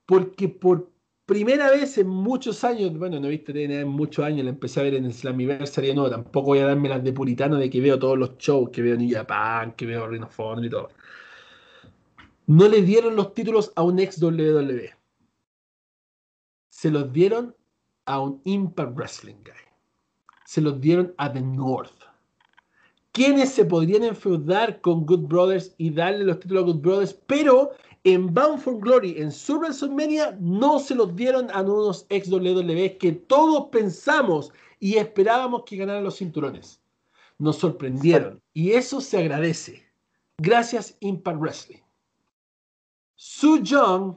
Porque por primera vez en muchos años, bueno, no he visto TNA en muchos años, la empecé a ver en el Slammiversary, no, tampoco voy a darme las de puritano de que veo todos los shows, que veo New Japan, que veo Rhino y todo. No le dieron los títulos a un ex WWE. se los dieron a un Impact Wrestling Guy. Se los dieron a The North. ¿Quiénes se podrían enfeudar con Good Brothers y darle los títulos a Good Brothers? Pero en Bound for Glory, en su WrestleMania, no se los dieron a unos ex WWE que todos pensamos y esperábamos que ganaran los cinturones. Nos sorprendieron y eso se agradece. Gracias Impact Wrestling. Su Young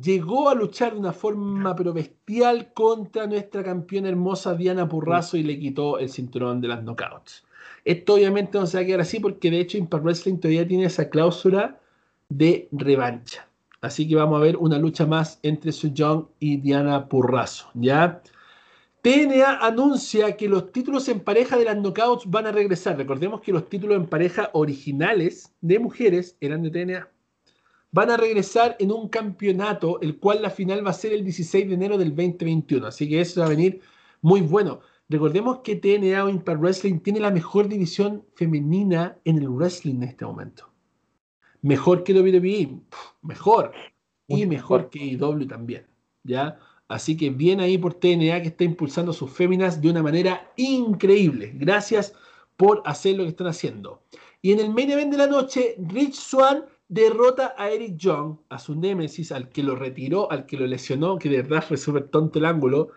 llegó a luchar de una forma pero bestial contra nuestra campeona hermosa Diana Purrazo y le quitó el cinturón de las knockouts. Esto obviamente no se va a quedar así porque de hecho Impact Wrestling todavía tiene esa cláusula de revancha. Así que vamos a ver una lucha más entre Su Young y Diana Purrazo, ¿ya? TNA anuncia que los títulos en pareja de las knockouts van a regresar. Recordemos que los títulos en pareja originales de mujeres eran de TNA van a regresar en un campeonato, el cual la final va a ser el 16 de enero del 2021. Así que eso va a venir muy bueno. Recordemos que TNA o Impact Wrestling tiene la mejor división femenina en el wrestling en este momento. Mejor que WWE, mejor. Y mejor que IW también. ¿ya? Así que bien ahí por TNA que está impulsando sus féminas de una manera increíble. Gracias por hacer lo que están haciendo. Y en el main event de la noche, Rich Swan derrota a Eric Young, a su némesis, al que lo retiró, al que lo lesionó, que de verdad fue súper tonto el ángulo,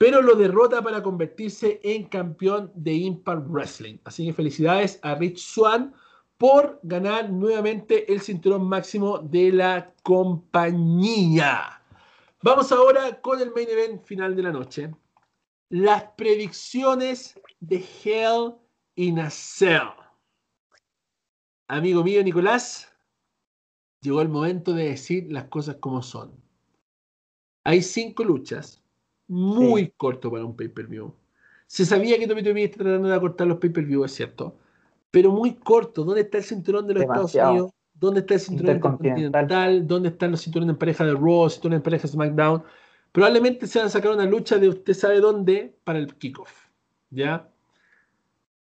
pero lo derrota para convertirse en campeón de Impact Wrestling. Así que felicidades a Rich Swan por ganar nuevamente el cinturón máximo de la compañía. Vamos ahora con el main event final de la noche. Las predicciones de Hell in a Cell. Amigo mío Nicolás, llegó el momento de decir las cosas como son. Hay cinco luchas, muy corto para un pay-per-view. Se sabía que WWE está tratando de acortar los pay-per-view, es cierto, pero muy corto. ¿Dónde está el cinturón de los Estados Unidos? ¿Dónde está el cinturón intercontinental? ¿Dónde están los cinturones en pareja de Raw, cinturones en pareja de SmackDown? Probablemente se van a sacar una lucha de usted sabe dónde para el kickoff. ¿Ya?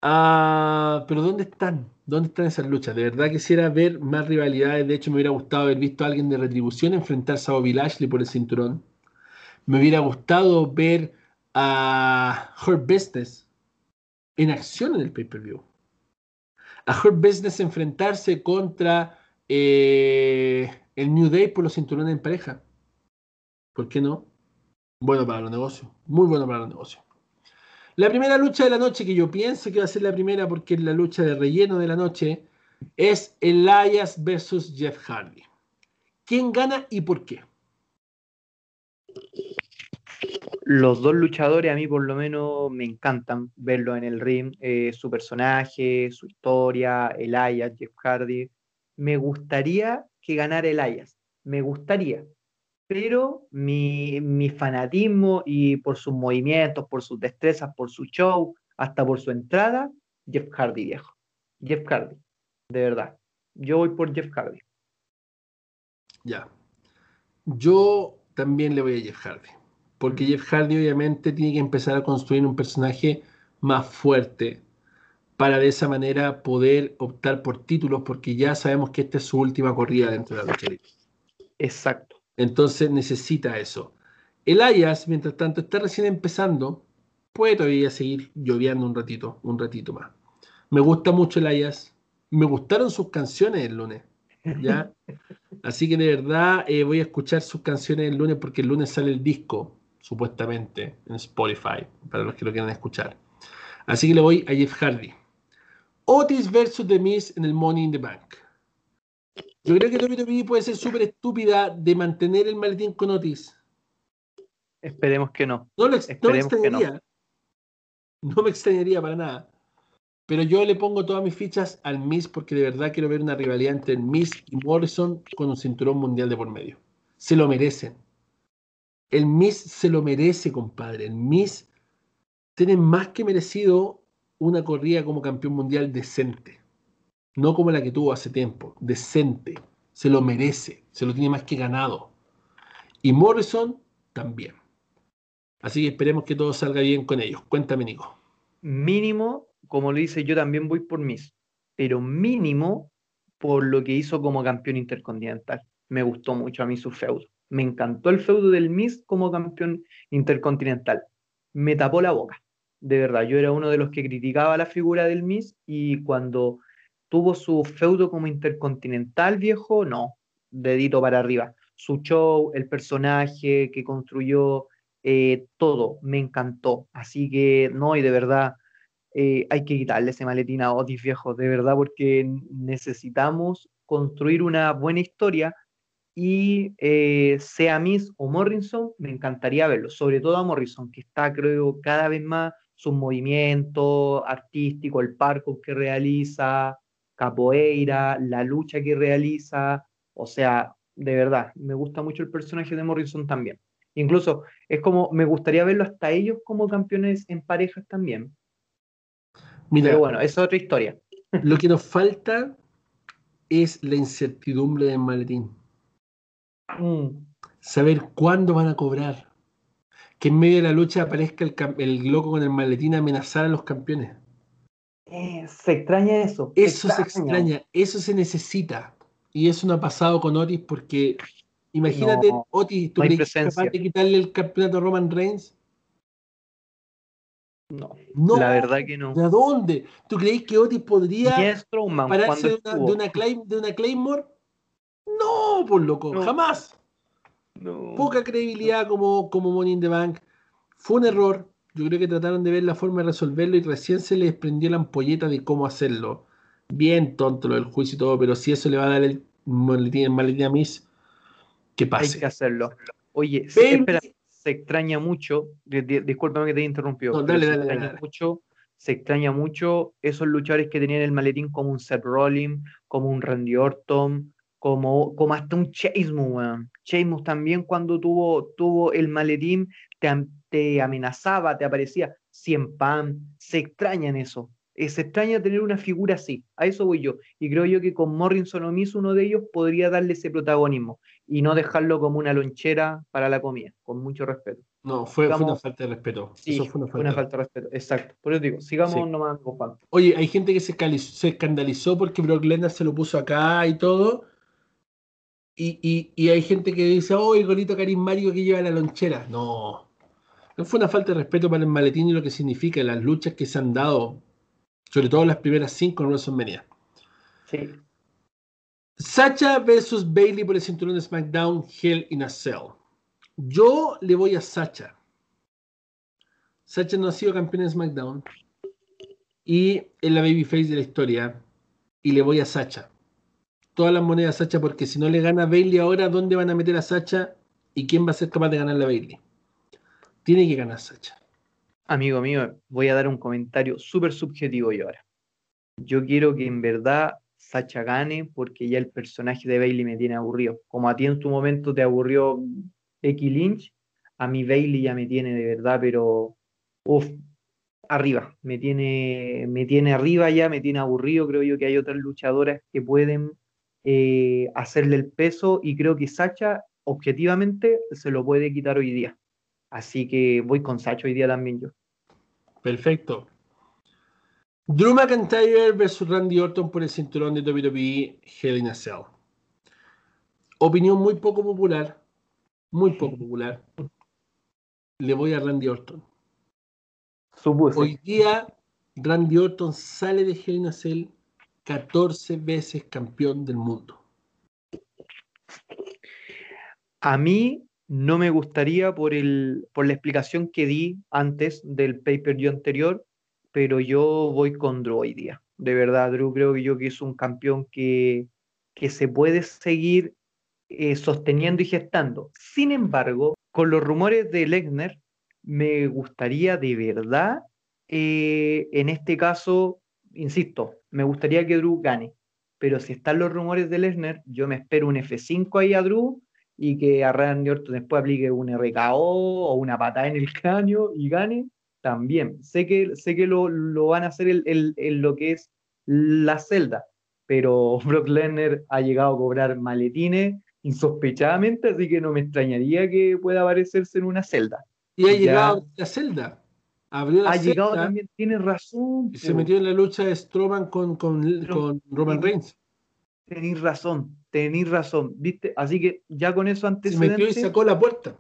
Ah, pero ¿dónde están? ¿Dónde están esas luchas? De verdad quisiera ver más rivalidades. De hecho, me hubiera gustado haber visto a alguien de retribución enfrentarse a Bobby Lashley por el cinturón. Me hubiera gustado ver a Hurt Business en acción en el pay-per-view. A Hurt Business enfrentarse contra eh, el New Day por los cinturones en pareja. ¿Por qué no? Bueno para los negocios. Muy bueno para los negocios. La primera lucha de la noche, que yo pienso que va a ser la primera porque es la lucha de relleno de la noche, es Elias versus Jeff Hardy. ¿Quién gana y por qué? Los dos luchadores a mí por lo menos me encantan verlo en el ring, eh, su personaje, su historia, Elias, Jeff Hardy. Me gustaría que ganara Elias, me gustaría, pero mi, fanatismo y por sus movimientos, por sus destrezas, por su show, hasta por su entrada, Jeff Hardy, viejo. Jeff Hardy, de verdad. Yo voy por Jeff Hardy. Ya. Yo también le voy a Jeff Hardy. Porque Jeff Hardy obviamente tiene que empezar a construir un personaje más fuerte para de esa manera poder optar por títulos porque ya sabemos que esta es su última corrida dentro de la lucha Exacto. Entonces necesita eso. El Ayas, mientras tanto, está recién empezando, puede todavía seguir lloviendo un ratito, un ratito más. Me gusta mucho el Ayas. Me gustaron sus canciones el lunes. ¿ya? <laughs> Así que de verdad eh, voy a escuchar sus canciones el lunes porque el lunes sale el disco, supuestamente, en Spotify, para los que lo quieran escuchar. Así que le voy a Jeff Hardy. Otis versus The Miz en el Money in the Bank. Yo creo que WWE puede ser súper estúpida de mantener el maletín con Otis. Esperemos que no. No, me extrañaría. No. me extrañaría para nada. Pero yo le pongo todas mis fichas al Miss porque de verdad quiero ver una rivalidad entre el Miss y Morrison con un cinturón mundial de por medio. Se lo merecen. El Miss se lo merece, compadre. El Miss tiene más que merecido una corrida como campeón mundial decente no como la que tuvo hace tiempo, decente, se lo merece, se lo tiene más que ganado. Y Morrison también. Así que esperemos que todo salga bien con ellos. Cuéntame, Nico. Mínimo, como lo dice, yo también voy por Miss, pero mínimo por lo que hizo como campeón intercontinental. Me gustó mucho a mí su feudo. Me encantó el feudo del Miz como campeón intercontinental. Me tapó la boca, de verdad. Yo era uno de los que criticaba la figura del Miz y cuando tuvo su feudo como intercontinental, viejo, no, dedito para arriba. Su show, el personaje que construyó, eh, todo, me encantó. Así que no, y de verdad, eh, hay que quitarle ese maletín a Otis, viejo, de verdad, porque necesitamos construir una buena historia y eh, sea Miss o Morrison, me encantaría verlo, sobre todo a Morrison, que está, creo, cada vez más sus movimientos artísticos, el parkour que realiza, capoeira, la lucha que realiza, o sea, de verdad, me gusta mucho el personaje de Morrison también. Incluso es como, me gustaría verlo hasta ellos como campeones en parejas también. Mira, Pero bueno, es otra historia. Lo que nos falta es la incertidumbre del maletín. Mm. Saber cuándo van a cobrar. Que en medio de la lucha aparezca el, el loco con el maletín a amenazar a los campeones. Eh, se extraña eso. Eso se extraña, eso se necesita. Y eso no ha pasado con Otis porque imagínate, Otis, ¿tú crees capaz de quitarle el campeonato a Roman Reigns? No, no, la verdad que no. ¿De dónde? ¿Tú crees que Otis podría pararse de una, de, una de una Claymore? No, por loco, jamás. Poca credibilidad como, como Money in the Bank. Fue un error. Yo creo que trataron de ver la forma de resolverlo y recién se les prendió la ampolleta de cómo hacerlo. Bien tonto lo del juicio y todo, pero si eso le va a dar el maletín, a Miss, que pase. Hay que hacerlo. Oye, espera, se extraña mucho, discúlpame que te interrumpió, no, dale, dale, se, extraña Mucho, se extraña mucho esos luchadores que tenían el maletín como un Seth Rollins, como un Randy Orton, como, como hasta un Sheamus, Sheamus también cuando tuvo, tuvo el maletín te, te amenazaba, te aparecía 100 pan, se extraña en eso. Eh, se extraña tener una figura así, a eso voy yo. Y creo yo que con Morrison o Miss uno de ellos podría darle ese protagonismo y no dejarlo como una lonchera para la comida, con mucho respeto. No, fue, una falta de respeto. Sí, eso fue una falta, de respeto, exacto. Por eso digo, sigamos nomás Oye, hay gente que se, se escandalizó porque Brock Lesnar se lo puso acá y todo y, hay gente que dice, oh, el golito carismático que lleva la lonchera. No, no fue una falta de respeto para el maletín y lo que significa las luchas que se han dado, sobre todo las primeras cinco en WrestleMania. Sí. Sacha versus Bailey por el cinturón de SmackDown, Hell in a Cell. Yo le voy a Sacha. Sacha no ha sido campeón de SmackDown y es la babyface de la historia. Y le voy a Sacha todas las monedas Sacha, porque si no le gana Bailey ahora, ¿dónde van a meter a Sacha? ¿Y quién va a ser capaz de ganarle a Bailey? Tiene que ganar Sacha. Amigo mío, voy a dar un comentario súper subjetivo yo ahora. Yo quiero que en verdad Sacha gane porque ya el personaje de Bailey me tiene aburrido. Como a ti en tu momento te aburrió Becky Lynch, a mí Bailey ya me tiene de verdad, pero uff, arriba. Me tiene, me tiene arriba ya, me tiene aburrido. Creo yo que hay otras luchadoras que pueden eh, hacerle el peso y creo que Sacha objetivamente se lo puede quitar hoy día. Así que voy con Sacha hoy día también yo. Perfecto. Drew McIntyre versus Randy Orton por el cinturón de WWE Hell in a Cell. Opinión muy poco popular, muy poco popular. Le voy a Randy Orton. Hoy día Randy Orton sale de Hell in a Cell 14 veces campeón del mundo. A mí no me gustaría por, el, por la explicación que di antes del pay-per-view anterior, pero yo voy con Drew hoy día. De verdad, Drew creo que yo que es un campeón que, que se puede seguir eh, sosteniendo y gestando. Sin embargo, con los rumores de Lechner, me gustaría de verdad, eh, en este caso, insisto, me gustaría que Drew gane. Pero si están los rumores de Lesnar, yo me espero un F5 ahí a Drew y que a Randy Orton después aplique un RKO o una patada en el <laughs> cráneo y gane también. Sé que, sé que lo, van a hacer en lo que es la celda, pero <laughs> Brock Lesnar ha llegado a cobrar maletines insospechadamente, así que no me extrañaría que pueda aparecerse en una celda. Y ha llegado a la celda ha llegado también, tiene razón. Y se metió en la lucha de Strowman con, con, Roman Reigns. Tenéis razón, tenéis razón, ¿viste? Así que ya con eso antecedente. Se metió y sacó la puerta.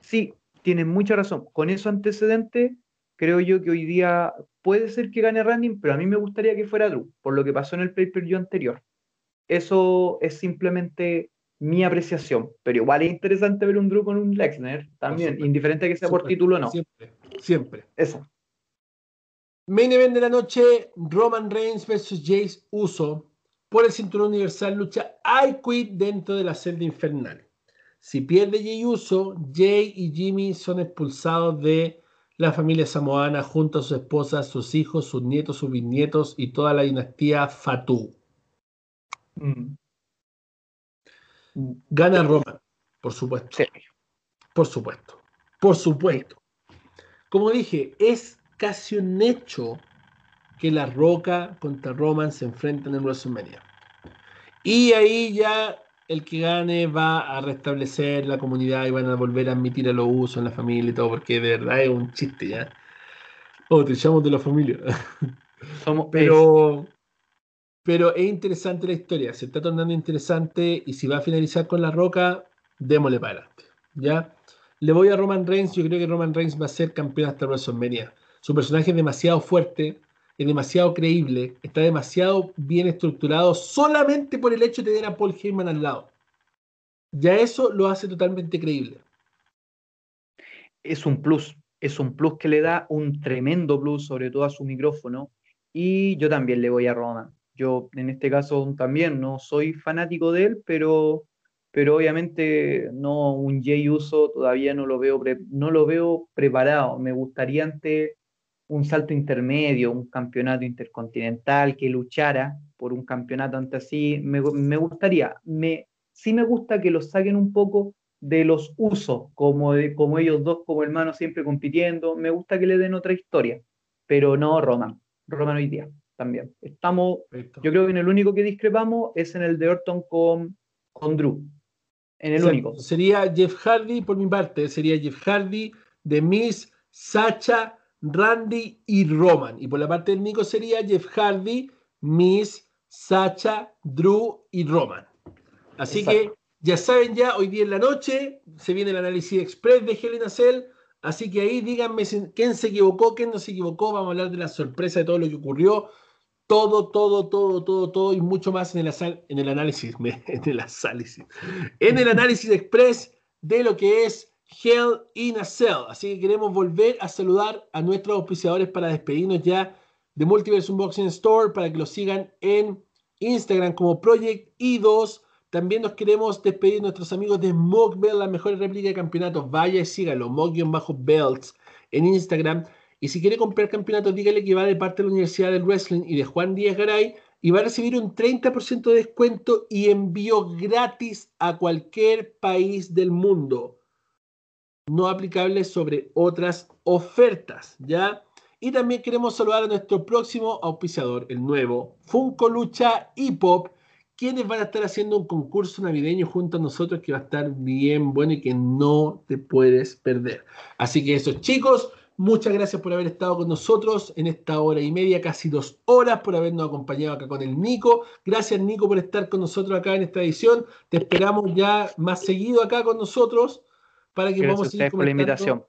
Sí, tienes mucha razón. Con eso antecedente, creo yo que hoy día puede ser que gane Randy, pero a mí me gustaría que fuera Drew, por lo que pasó en el pay-per-view anterior. Eso es simplemente mi apreciación, pero igual es interesante ver un Drew con un Lexner también, indiferente que sea por título o no. Siempre, siempre. Eso. Main event de la noche, Roman Reigns versus Jace Uso por el cinturón universal lucha I Quit dentro de la celda infernal. Si pierde Jay Uso, Jay y Jimmy son expulsados de la familia samoana junto a sus esposas, sus hijos, sus nietos, sus bisnietos y toda la dinastía Fatu. Mm. Gana Roma, por supuesto. Por supuesto. Por supuesto. Como dije, es casi un hecho que La Roca contra Roman se enfrentan en WrestleMania. Y ahí ya el que gane va a restablecer la comunidad y van a volver a admitir a los usos en la familia y todo, porque de verdad es un chiste ya. Oh, te echamos de la familia. Somos, pero, pero es interesante la historia, se está tornando interesante y si va a finalizar con la roca, démosle para adelante. ¿ya? Le voy a Roman Reigns, yo creo que Roman Reigns va a ser campeón hasta WrestleMania. Su personaje es demasiado fuerte, es demasiado creíble, está demasiado bien estructurado solamente por el hecho de tener a Paul Heyman al lado. Ya eso lo hace totalmente creíble. Es un plus, es un plus que le da un tremendo plus, sobre todo a su micrófono. Y yo también le voy a Roman. Yo en este caso también no soy fanático de él, pero, pero obviamente no un Jay Uso todavía no lo veo, no lo veo preparado. Me gustaría ante un salto intermedio, un campeonato intercontinental, que luchara por un campeonato ante así, me, gustaría, me, sí me gusta que lo saquen un poco de los usos, como, como ellos dos como hermanos siempre compitiendo, me gusta que le den otra historia, pero no Roman, Roman hoy día también. Estamos, yo creo que en el único que discrepamos es en el de Orton con, con Drew, en el único. Sería Jeff Hardy, por mi parte, sería Jeff Hardy, de Miss, Sacha, Randy y Roman. Y por la parte del Nico sería Jeff Hardy, Miss, Sacha, Drew y Roman. Así que ya saben ya, hoy día en la noche se viene el análisis express de Hell in a Cell. Así que ahí díganme quién se equivocó, quién no se equivocó. Vamos a hablar de la sorpresa de todo lo que ocurrió. Todo, todo, todo, todo, todo y mucho más en el, análisis, <laughs> en el análisis, en el análisis express de lo que es Hell in a Cell. Así que queremos volver a saludar a nuestros auspiciadores para despedirnos ya de Multiverse Unboxing Store, para que lo sigan en Instagram como Project I2. También nos queremos despedir de nuestros amigos de Mock Belt, la mejor réplica de campeonatos. Vaya y síganlo, Mock-Belts en Instagram. Y si quiere comprar campeonatos, dígale que va de parte de la Universidad del Wrestling y de Juan Díaz Garay y va a recibir un 30% de descuento y envío gratis a cualquier país del mundo no aplicables sobre otras ofertas, ¿ya? Y también queremos saludar a nuestro próximo auspiciador, el nuevo Funko Lucha y Pop, quienes van a estar haciendo un concurso navideño junto a nosotros que va a estar bien bueno y que no te puedes perder. Así que eso, chicos, muchas gracias por haber estado con nosotros en esta hora y media, casi dos horas, por habernos acompañado acá con el Nico. Gracias, Nico, por estar con nosotros acá en esta edición. Te esperamos ya más seguido acá con nosotros para que podamos seguir comentando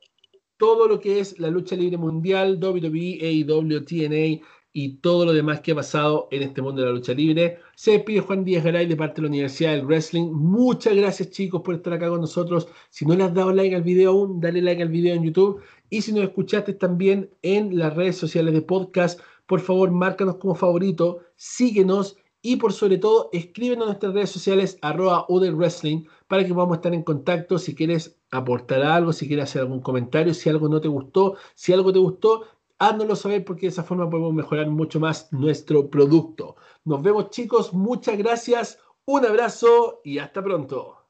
todo lo que es la lucha libre mundial, WWE, AEW, TNA y todo lo demás que ha pasado en este mundo de la lucha libre. Se despide Juan Díaz Garay de parte de la Universidad del Wrestling. Muchas gracias chicos por estar acá con nosotros. Si no le has dado like al video aún, dale like al video en YouTube. Y si nos escuchaste también en las redes sociales de podcast, por favor, márcanos como favorito, síguenos y por sobre todo, escríbenos a nuestras redes sociales arroba Wrestling para que podamos estar en contacto si quieres aportar algo, si quieres hacer algún comentario, si algo no te gustó, si algo te gustó, háznoslo saber porque de esa forma podemos mejorar mucho más nuestro producto. Nos vemos chicos, muchas gracias, un abrazo y hasta pronto.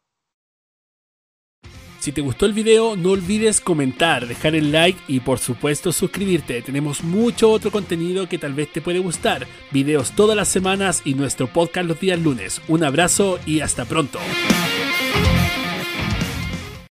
Si te gustó el video, no olvides comentar, dejar el like y por supuesto suscribirte. Tenemos mucho otro contenido que tal vez te puede gustar. Videos todas las semanas y nuestro podcast los días lunes. Un abrazo y hasta pronto.